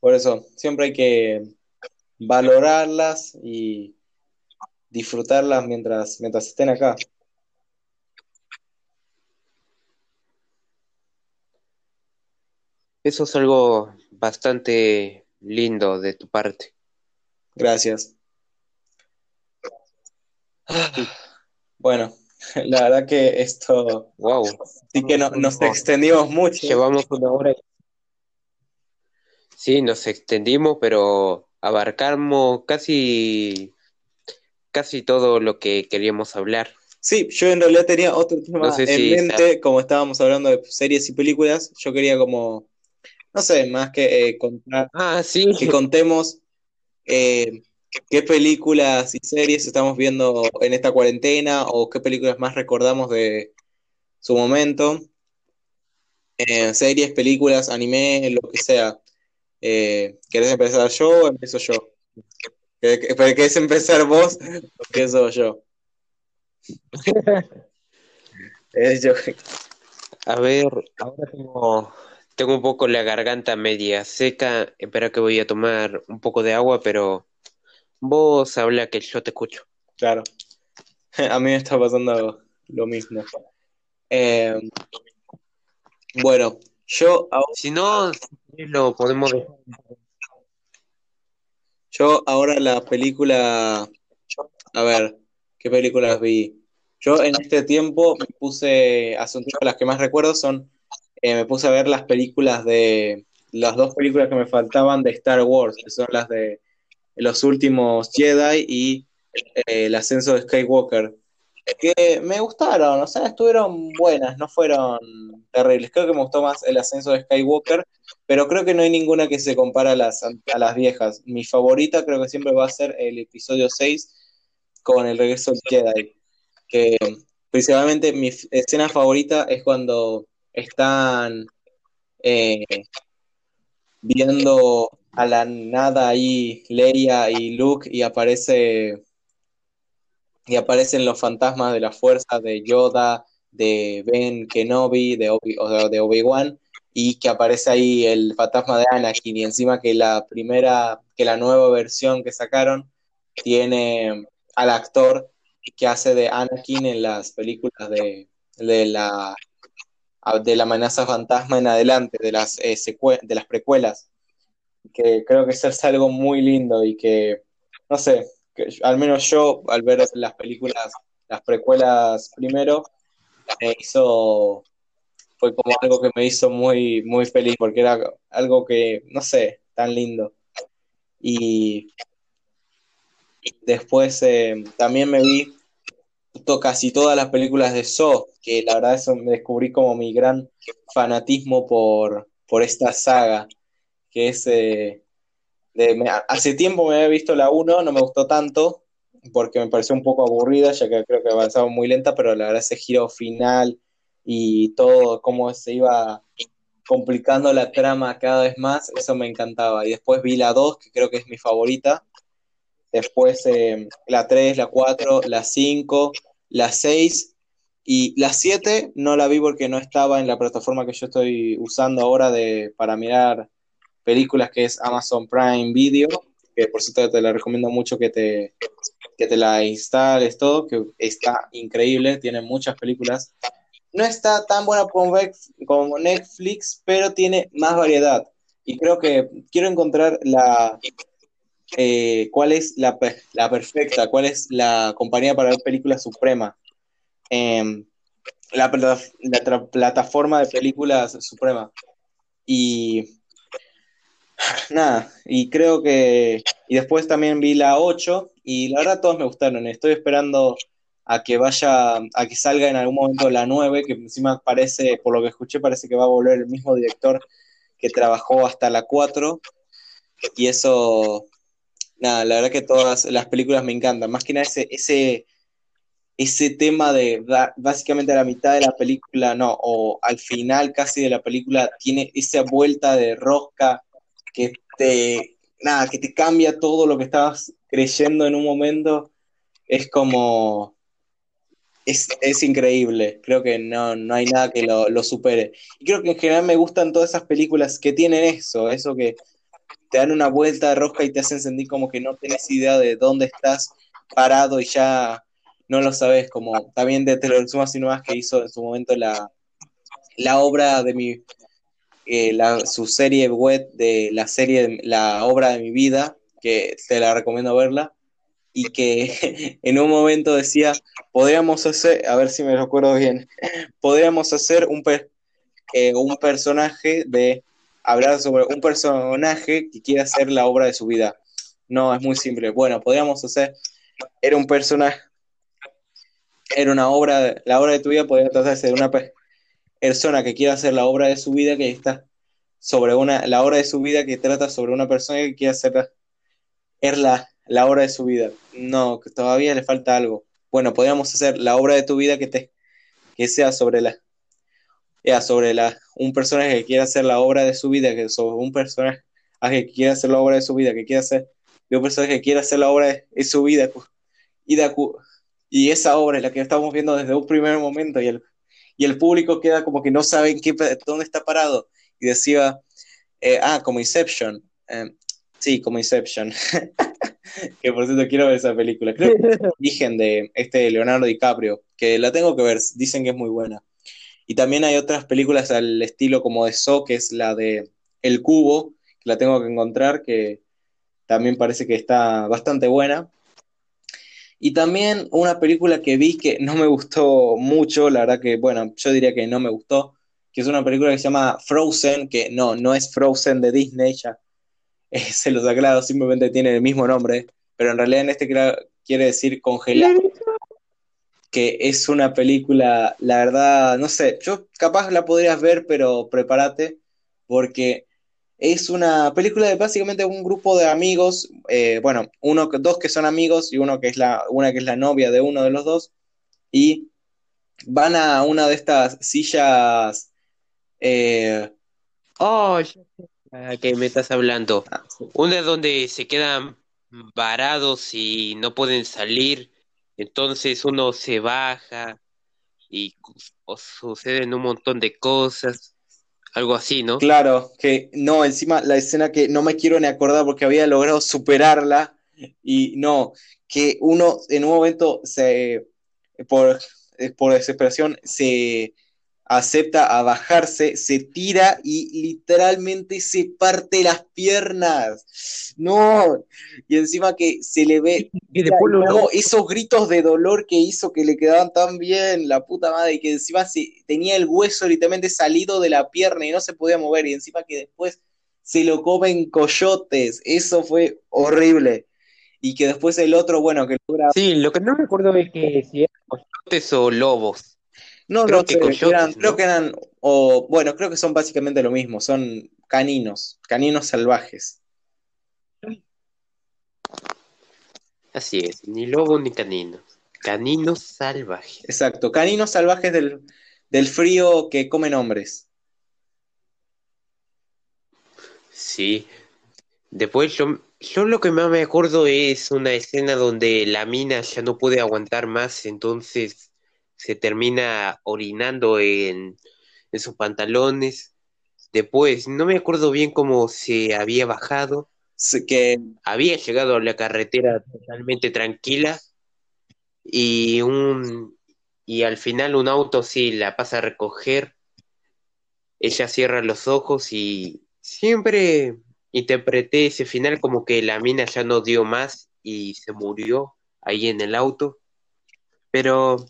por eso, siempre hay que valorarlas y disfrutarlas mientras, mientras estén acá. Eso es algo bastante lindo de tu parte. Gracias. Bueno, la verdad que esto. Wow. Sí que no, nos extendimos mucho. Llevamos una hora. Sí, nos extendimos, pero abarcamos casi casi todo lo que queríamos hablar. Sí, yo en realidad tenía otro tema en mente, como estábamos hablando de series y películas, yo quería como, no sé, más que eh, contar, ah, sí. que contemos eh, ¿Qué películas y series estamos viendo en esta cuarentena o qué películas más recordamos de su momento? Eh, series, películas, anime, lo que sea. Eh, ¿Querés empezar yo o empiezo yo? ¿Querés empezar vos o empiezo yo? yo. A ver, ahora tengo, tengo un poco la garganta media seca. Espera que voy a tomar un poco de agua, pero Vos habla que yo te escucho. Claro. A mí me está pasando lo mismo. Eh, bueno, yo ahora... Si no, lo podemos Yo ahora la película... A ver, ¿qué películas vi? Yo en este tiempo me puse, hace un tiempo las que más recuerdo son, eh, me puse a ver las películas de, las dos películas que me faltaban de Star Wars, que son las de los últimos Jedi y eh, el ascenso de Skywalker. que me gustaron, o sea, estuvieron buenas, no fueron terribles. Creo que me gustó más el ascenso de Skywalker, pero creo que no hay ninguna que se compara a las, a las viejas. Mi favorita creo que siempre va a ser el episodio 6 con el regreso del Jedi, que principalmente mi escena favorita es cuando están eh, viendo a la nada ahí Leia y Luke y aparece y aparecen los fantasmas de la fuerza de Yoda, de Ben Kenobi, de Obi, o de Obi-Wan, y que aparece ahí el fantasma de Anakin, y encima que la primera, que la nueva versión que sacaron tiene al actor que hace de Anakin en las películas de, de la de la amenaza fantasma en adelante, de las, eh, de las precuelas, que creo que es algo muy lindo y que, no sé, al menos yo, al ver las películas, las precuelas primero, me hizo, fue como algo que me hizo muy, muy feliz, porque era algo que, no sé, tan lindo. Y después eh, también me vi casi todas las películas de Saw, que la verdad eso me descubrí como mi gran fanatismo por, por esta saga, que es eh, hace tiempo me había visto la 1, no me gustó tanto, porque me pareció un poco aburrida, ya que creo que avanzaba muy lenta, pero la verdad ese giro final y todo, cómo se iba complicando la trama cada vez más, eso me encantaba. Y después vi la 2, que creo que es mi favorita. Después eh, la 3, la 4, la 5, la 6 y la 7 no la vi porque no estaba en la plataforma que yo estoy usando ahora de, para mirar películas que es Amazon Prime Video, que por cierto te la recomiendo mucho que te, que te la instales todo, que está increíble, tiene muchas películas. No está tan buena como Netflix, pero tiene más variedad. Y creo que quiero encontrar la eh, cuál es la, la, perfecta, cuál es la compañía para ver películas suprema. Em, la, la, plataforma de películas suprema. Y nada, y creo que. Y después también vi la 8, y la verdad todos me gustaron. Estoy esperando a que vaya, a que salga en algún momento la 9, que encima parece, por lo que escuché, parece que va a volver el mismo director que trabajó hasta la 4. Y eso, nada, la verdad que todas las películas me encantan. Más que nada ese, ese, ese tema de básicamente a la mitad de la película, no, o al final casi de la película, tiene esa vuelta de rosca que te, nada, que te cambia todo lo que estabas creyendo en un momento, es como, es, increíble, creo que no, no hay nada que lo, supere. Y creo que en general me gustan todas esas películas que tienen eso, eso que te dan una vuelta de rosca y te hacen sentir como que no tienes idea de dónde estás parado y ya no lo sabes, como también de Te lo resumo así nomás que hizo en su momento la, la obra de mi eh, su serie web de la serie, la obra de mi vida, que te la recomiendo verla, y que en un momento decía, podríamos hacer, a ver si me recuerdo bien, podríamos hacer un, eh, un personaje de, hablar sobre un personaje que quiere hacer la obra de su vida. No, es muy simple. Bueno, podríamos hacer, era un personaje, era una obra, la obra de tu vida podría tratarse de una persona que quiere hacer la obra de su vida, que está sobre una, la obra de su vida que trata sobre una persona que quiere hacer es la, la obra de su vida. No, que todavía le falta algo. Bueno, podríamos hacer la obra de tu vida que te que sea sobre la ya, sobre la un personaje que quiere hacer la obra de su vida, que sobre un personaje que quiere hacer la obra de su vida, que quiere hacer de un personaje que quiere hacer la obra de, su vida y de, y esa obra es la que estamos viendo desde un primer momento y el, y el público queda como que no sabe en qué, dónde está parado. Y decía, eh, ah, como Inception. Eh, sí, como Inception. que por cierto quiero ver esa película. Creo que es origen de este Leonardo DiCaprio, que la tengo que ver, dicen que es muy buena. Y también hay otras películas al estilo como de So, que es la de El Cubo, que la tengo que encontrar, que también parece que está bastante buena. Y también una película que vi que no me gustó mucho, la verdad que, bueno, yo diría que no me gustó, que es una película que se llama Frozen, que no, no es Frozen de Disney, ya se los aclaro, simplemente tiene el mismo nombre, pero en realidad en este quiere decir congelado, que es una película, la verdad, no sé, yo capaz la podrías ver, pero prepárate, porque es una película de básicamente un grupo de amigos, eh, bueno, uno, dos que son amigos y uno que es la, una que es la novia de uno de los dos, y van a una de estas sillas. Eh, oh, que me estás hablando. Ah, una donde se quedan varados y no pueden salir, entonces uno se baja y suceden un montón de cosas. Algo así, ¿no? Claro, que no, encima la escena que no me quiero ni acordar porque había logrado superarla y no, que uno en un momento se, por, por desesperación, se acepta a bajarse, se tira y literalmente se parte las piernas. No, y encima que se le ve esos gritos de dolor que hizo que le quedaban tan bien, la puta madre, y que encima se, tenía el hueso literalmente salido de la pierna y no se podía mover, y encima que después se lo comen coyotes, eso fue horrible. Y que después el otro, bueno, que logra... Sí, lo que no me acuerdo es que si eran coyotes o lobos. No, creo que eran, creo que eran, o bueno, creo que son básicamente lo mismo, son caninos, caninos salvajes. Así es, ni lobo ni caninos, caninos salvajes. Exacto, caninos salvajes del, del frío que comen hombres. Sí, después yo, yo lo que más me acuerdo es una escena donde la mina ya no puede aguantar más, entonces se termina orinando en, sus pantalones. Después, no me acuerdo bien cómo se había bajado, que había llegado a la carretera totalmente tranquila y un y al final un auto sí la pasa a recoger. Ella cierra los ojos y siempre interpreté ese final como que la mina ya no dio más y se murió ahí en el auto. Pero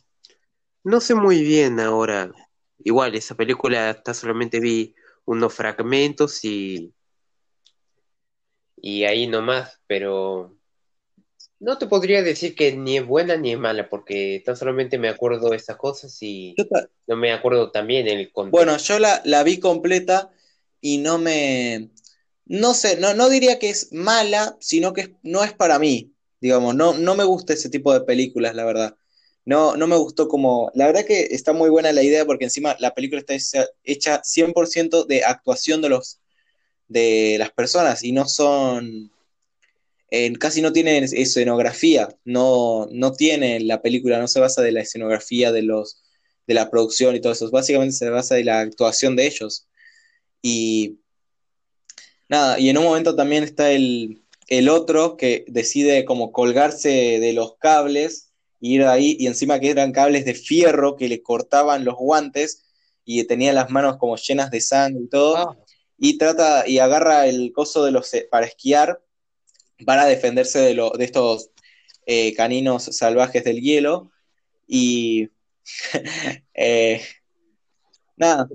no sé muy bien ahora. Igual, esa película hasta solamente vi unos fragmentos y. Y ahí nomás, pero. No te podría decir que ni es buena ni es mala, porque tan solamente me acuerdo de esas cosas y no me acuerdo también el contexto. Bueno, yo la, la vi completa y no me. No sé, no, no diría que es mala, sino que no es para mí. Digamos, no, no me gusta ese tipo de películas, la verdad. No, no me gustó como... La verdad que está muy buena la idea porque encima la película está hecha 100% de actuación de, los, de las personas y no son... casi no tienen escenografía, no, no tiene la película, no se basa de la escenografía de los de la producción y todo eso, básicamente se basa de la actuación de ellos. Y nada, y en un momento también está el, el otro que decide como colgarse de los cables ir ahí, y encima que eran cables de fierro que le cortaban los guantes y tenía las manos como llenas de sangre y todo, ah. y trata y agarra el coso de los para esquiar para defenderse de, lo, de estos eh, caninos salvajes del hielo y eh, nada,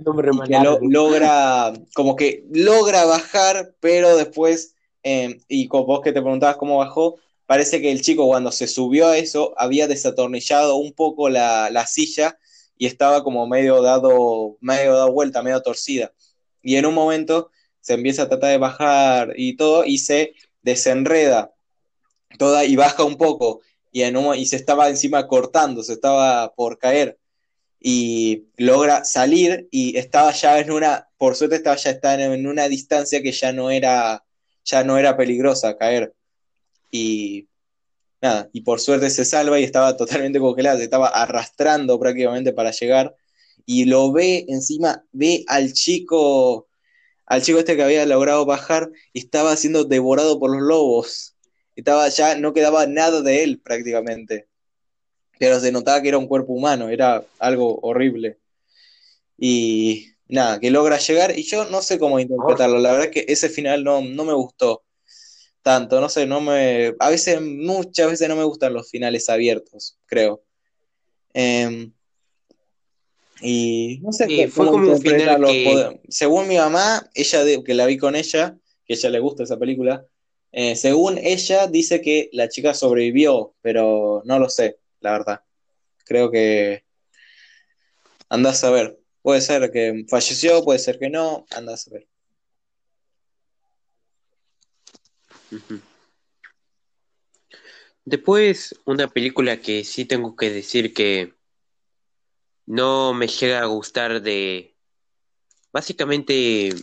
logra como que logra bajar, pero después eh, y con vos que te preguntabas cómo bajó, parece que el chico cuando se subió a eso había desatornillado un poco la, silla y estaba como medio dado, medio dado vuelta, medio torcida. Y en un momento se empieza a tratar de bajar y todo y se desenreda. Toda y baja un poco y, en y se estaba encima cortando, se estaba por caer. Y logra salir y estaba ya en una, por suerte estaba ya en una distancia que ya no era, ya no era peligrosa caer y nada, y por suerte se salva y estaba totalmente congelada, se estaba arrastrando prácticamente para llegar y lo ve encima, ve al chico, al chico este que había logrado bajar y estaba siendo devorado por los lobos. Estaba ya, no quedaba nada de él prácticamente. Pero se notaba que era un cuerpo humano, era algo horrible. Y nada, que logra llegar y yo no sé cómo interpretarlo. La verdad que ese final no, no me gustó tanto, no sé, no me, a veces, muchas veces no me gustan los finales abiertos, creo. Em, y no sé fue como un final Según mi mamá, ella que la vi con ella, que ella le gusta esa película, eh, según ella dice que la chica sobrevivió, pero no lo sé, la verdad. Creo que andás a ver. Puede ser que falleció, puede ser que no, andás a ver. Después, una película que sí tengo que decir que no me llega a gustar de... Básicamente,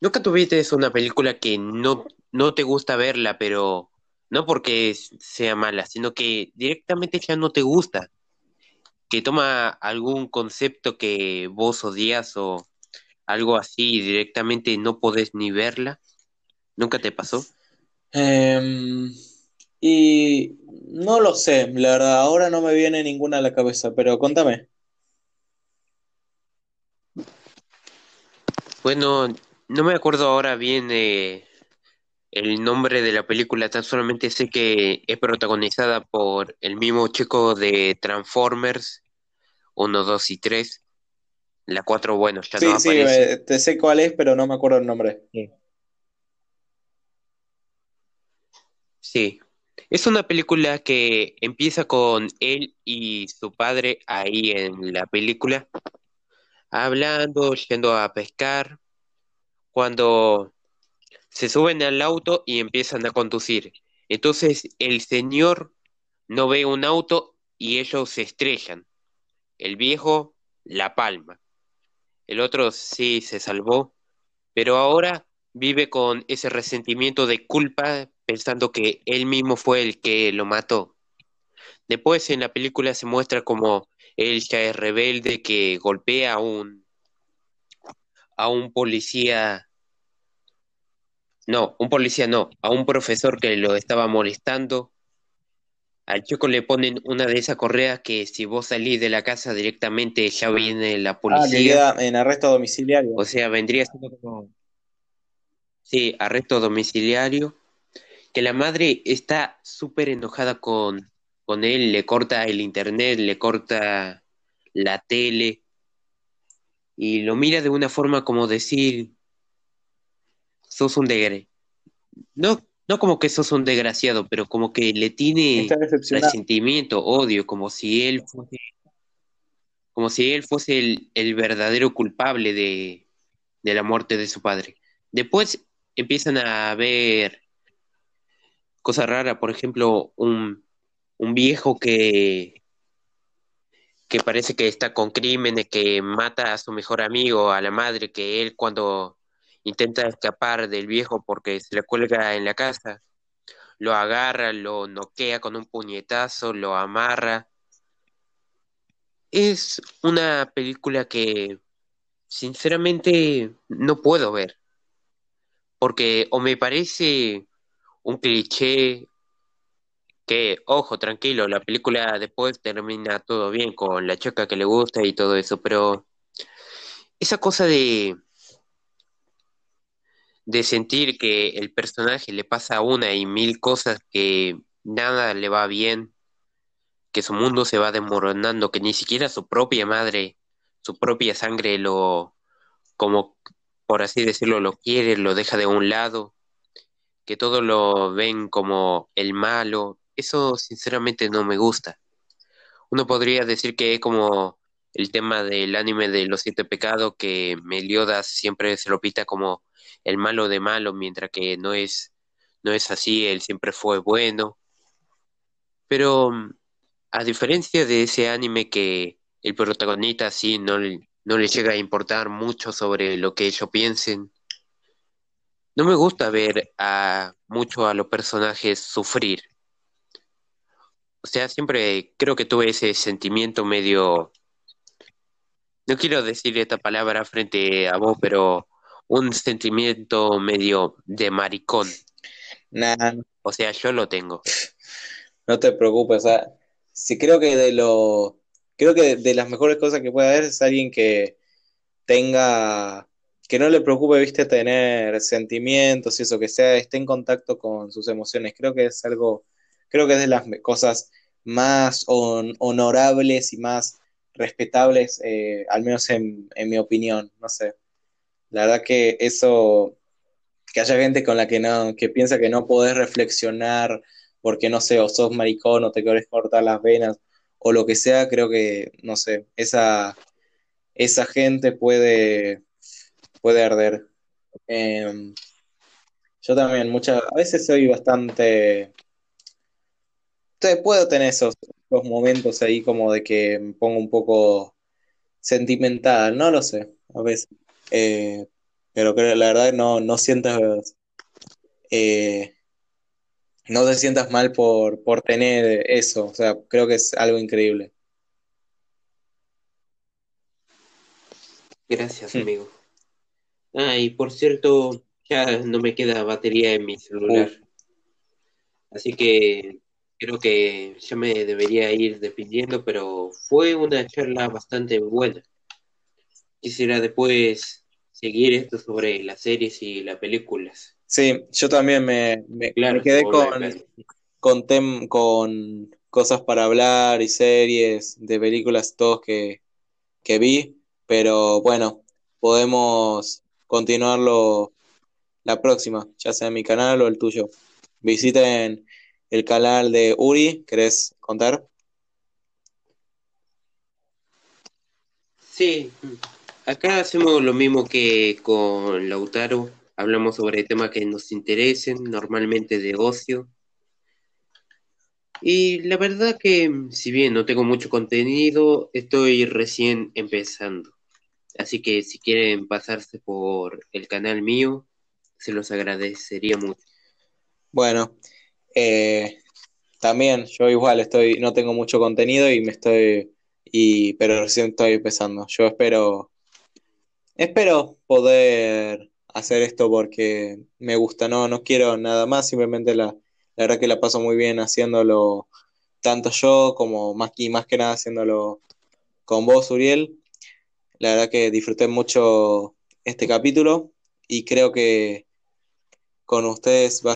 nunca tuviste una película que no, no te gusta verla, pero no porque sea mala, sino que directamente ya no te gusta. Que toma algún concepto que vos odias o algo así y directamente no podés ni verla. ¿Nunca te pasó? Em, y no lo sé, la verdad, ahora no me viene ninguna a la cabeza, pero contame. Bueno, no me acuerdo ahora bien eh, el nombre de la película, tan solamente sé que es protagonizada por el mismo chico de Transformers 1, 2 y 3. La 4, bueno, ya no Sí, sí, aparece. eh, te sé cuál es, pero no me acuerdo el nombre. Sí. Sí. Es una película que empieza con él y su padre ahí en la película, hablando, yendo a pescar, cuando se suben al auto y empiezan a conducir. Entonces el señor no ve un auto y ellos se estrellan. El viejo la palma. El otro sí se salvó, pero ahora vive con ese resentimiento de culpa pensando que él mismo fue el que lo mató. Después en la película se muestra como él ya es rebelde que golpea a un a un policía, no, un policía no, a un profesor que lo estaba molestando. Al chico le ponen una de esas correas que si vos salís de la casa directamente ya viene la Ah, que policía. queda en arresto domiciliario. O sea, vendría siendo como, sí, arresto domiciliario. Que la madre está súper enojada con, con él, le corta el internet, le corta la tele y lo mira de una forma como decir, sos un degre. No, no como que sos un desgraciado, pero como que le tiene resentimiento, odio, como si él fuese, como si él fuese el, el verdadero culpable de, de la muerte de su padre. Después empiezan a ver cosas raras, por ejemplo, un, un viejo que, que parece que está con crímenes, que mata a su mejor amigo, a la madre, que él cuando intenta escapar del viejo porque se le cuelga en la casa, lo agarra, lo noquea con un puñetazo, lo amarra. Es una película que sinceramente no puedo ver, porque o me parece un cliché que, ojo, tranquilo, la película después termina todo bien con la chica que le gusta y todo eso, pero esa cosa de, de sentir que el personaje le pasa una y mil cosas que nada le va bien, que su mundo se va desmoronando, que ni siquiera su propia madre, su propia sangre lo, como por así decirlo, lo quiere, lo deja de un lado, que todo lo ven como el malo, eso sinceramente no me gusta. Uno podría decir que es como el tema del anime de los siete pecados, que Meliodas siempre se lo pita como el malo de malo, mientras que no es, no es así, él siempre fue bueno. Pero a diferencia de ese anime que el protagonista sí no, no le llega a importar mucho sobre lo que ellos piensen, no me gusta ver a mucho a los personajes sufrir. O sea, siempre creo que tuve ese sentimiento medio, no quiero decir esta palabra frente a vos, pero un sentimiento medio de maricón. Nah, O sea, yo lo tengo. no te preocupes, o sea, sí creo que de lo, creo que de las mejores cosas que puede haber es alguien que tenga, que no le preocupe, viste, tener sentimientos y eso, que sea, esté en contacto con sus emociones. Creo que es algo, creo que es de las cosas más hon- honorables y más respetables, eh, al menos en, en mi opinión, no sé. La verdad que eso, que haya gente con la que no, que piensa que no podés reflexionar porque no sé, o sos maricón o te querés cortar las venas o lo que sea, creo que, no sé, esa, esa gente puede, puede arder. Eh, yo también, muchas, a veces soy bastante, te- puedo tener esos, esos momentos ahí como de que me pongo un poco sentimental, no lo sé, a veces. Eh, pero creo, la verdad no, no sientas, eh, no te sientas mal por, por tener eso, o sea, creo que es algo increíble. Gracias, amigo. Ah, y por cierto, ya no me queda batería en mi celular, así que creo que ya me debería ir despidiendo, pero fue una charla bastante buena. Quisiera después seguir esto sobre las series y las películas. sí, yo también me, me, Claro, quedé con, con, tem- con cosas para hablar y series de películas, todos que, que vi, pero bueno, podemos continuarlo la próxima, ya sea en mi canal o el tuyo. Visiten el canal de Uri, ¿querés contar? Sí, acá hacemos lo mismo que con Lautaro. Hablamos sobre temas que nos interesen, normalmente de ocio. Y la verdad que, si bien no tengo mucho contenido, estoy recién empezando. Así que si quieren pasarse por el canal mío, se los agradecería mucho. Bueno, eh, también yo igual estoy, no tengo mucho contenido y me estoy, y, pero recién estoy empezando. Yo espero, espero poder hacer esto porque me gusta, no, no quiero nada más, simplemente la, la verdad que la paso muy bien haciéndolo, tanto yo como más, y más que nada haciéndolo con vos, Uriel. La verdad que disfruté mucho este capítulo y creo que con ustedes va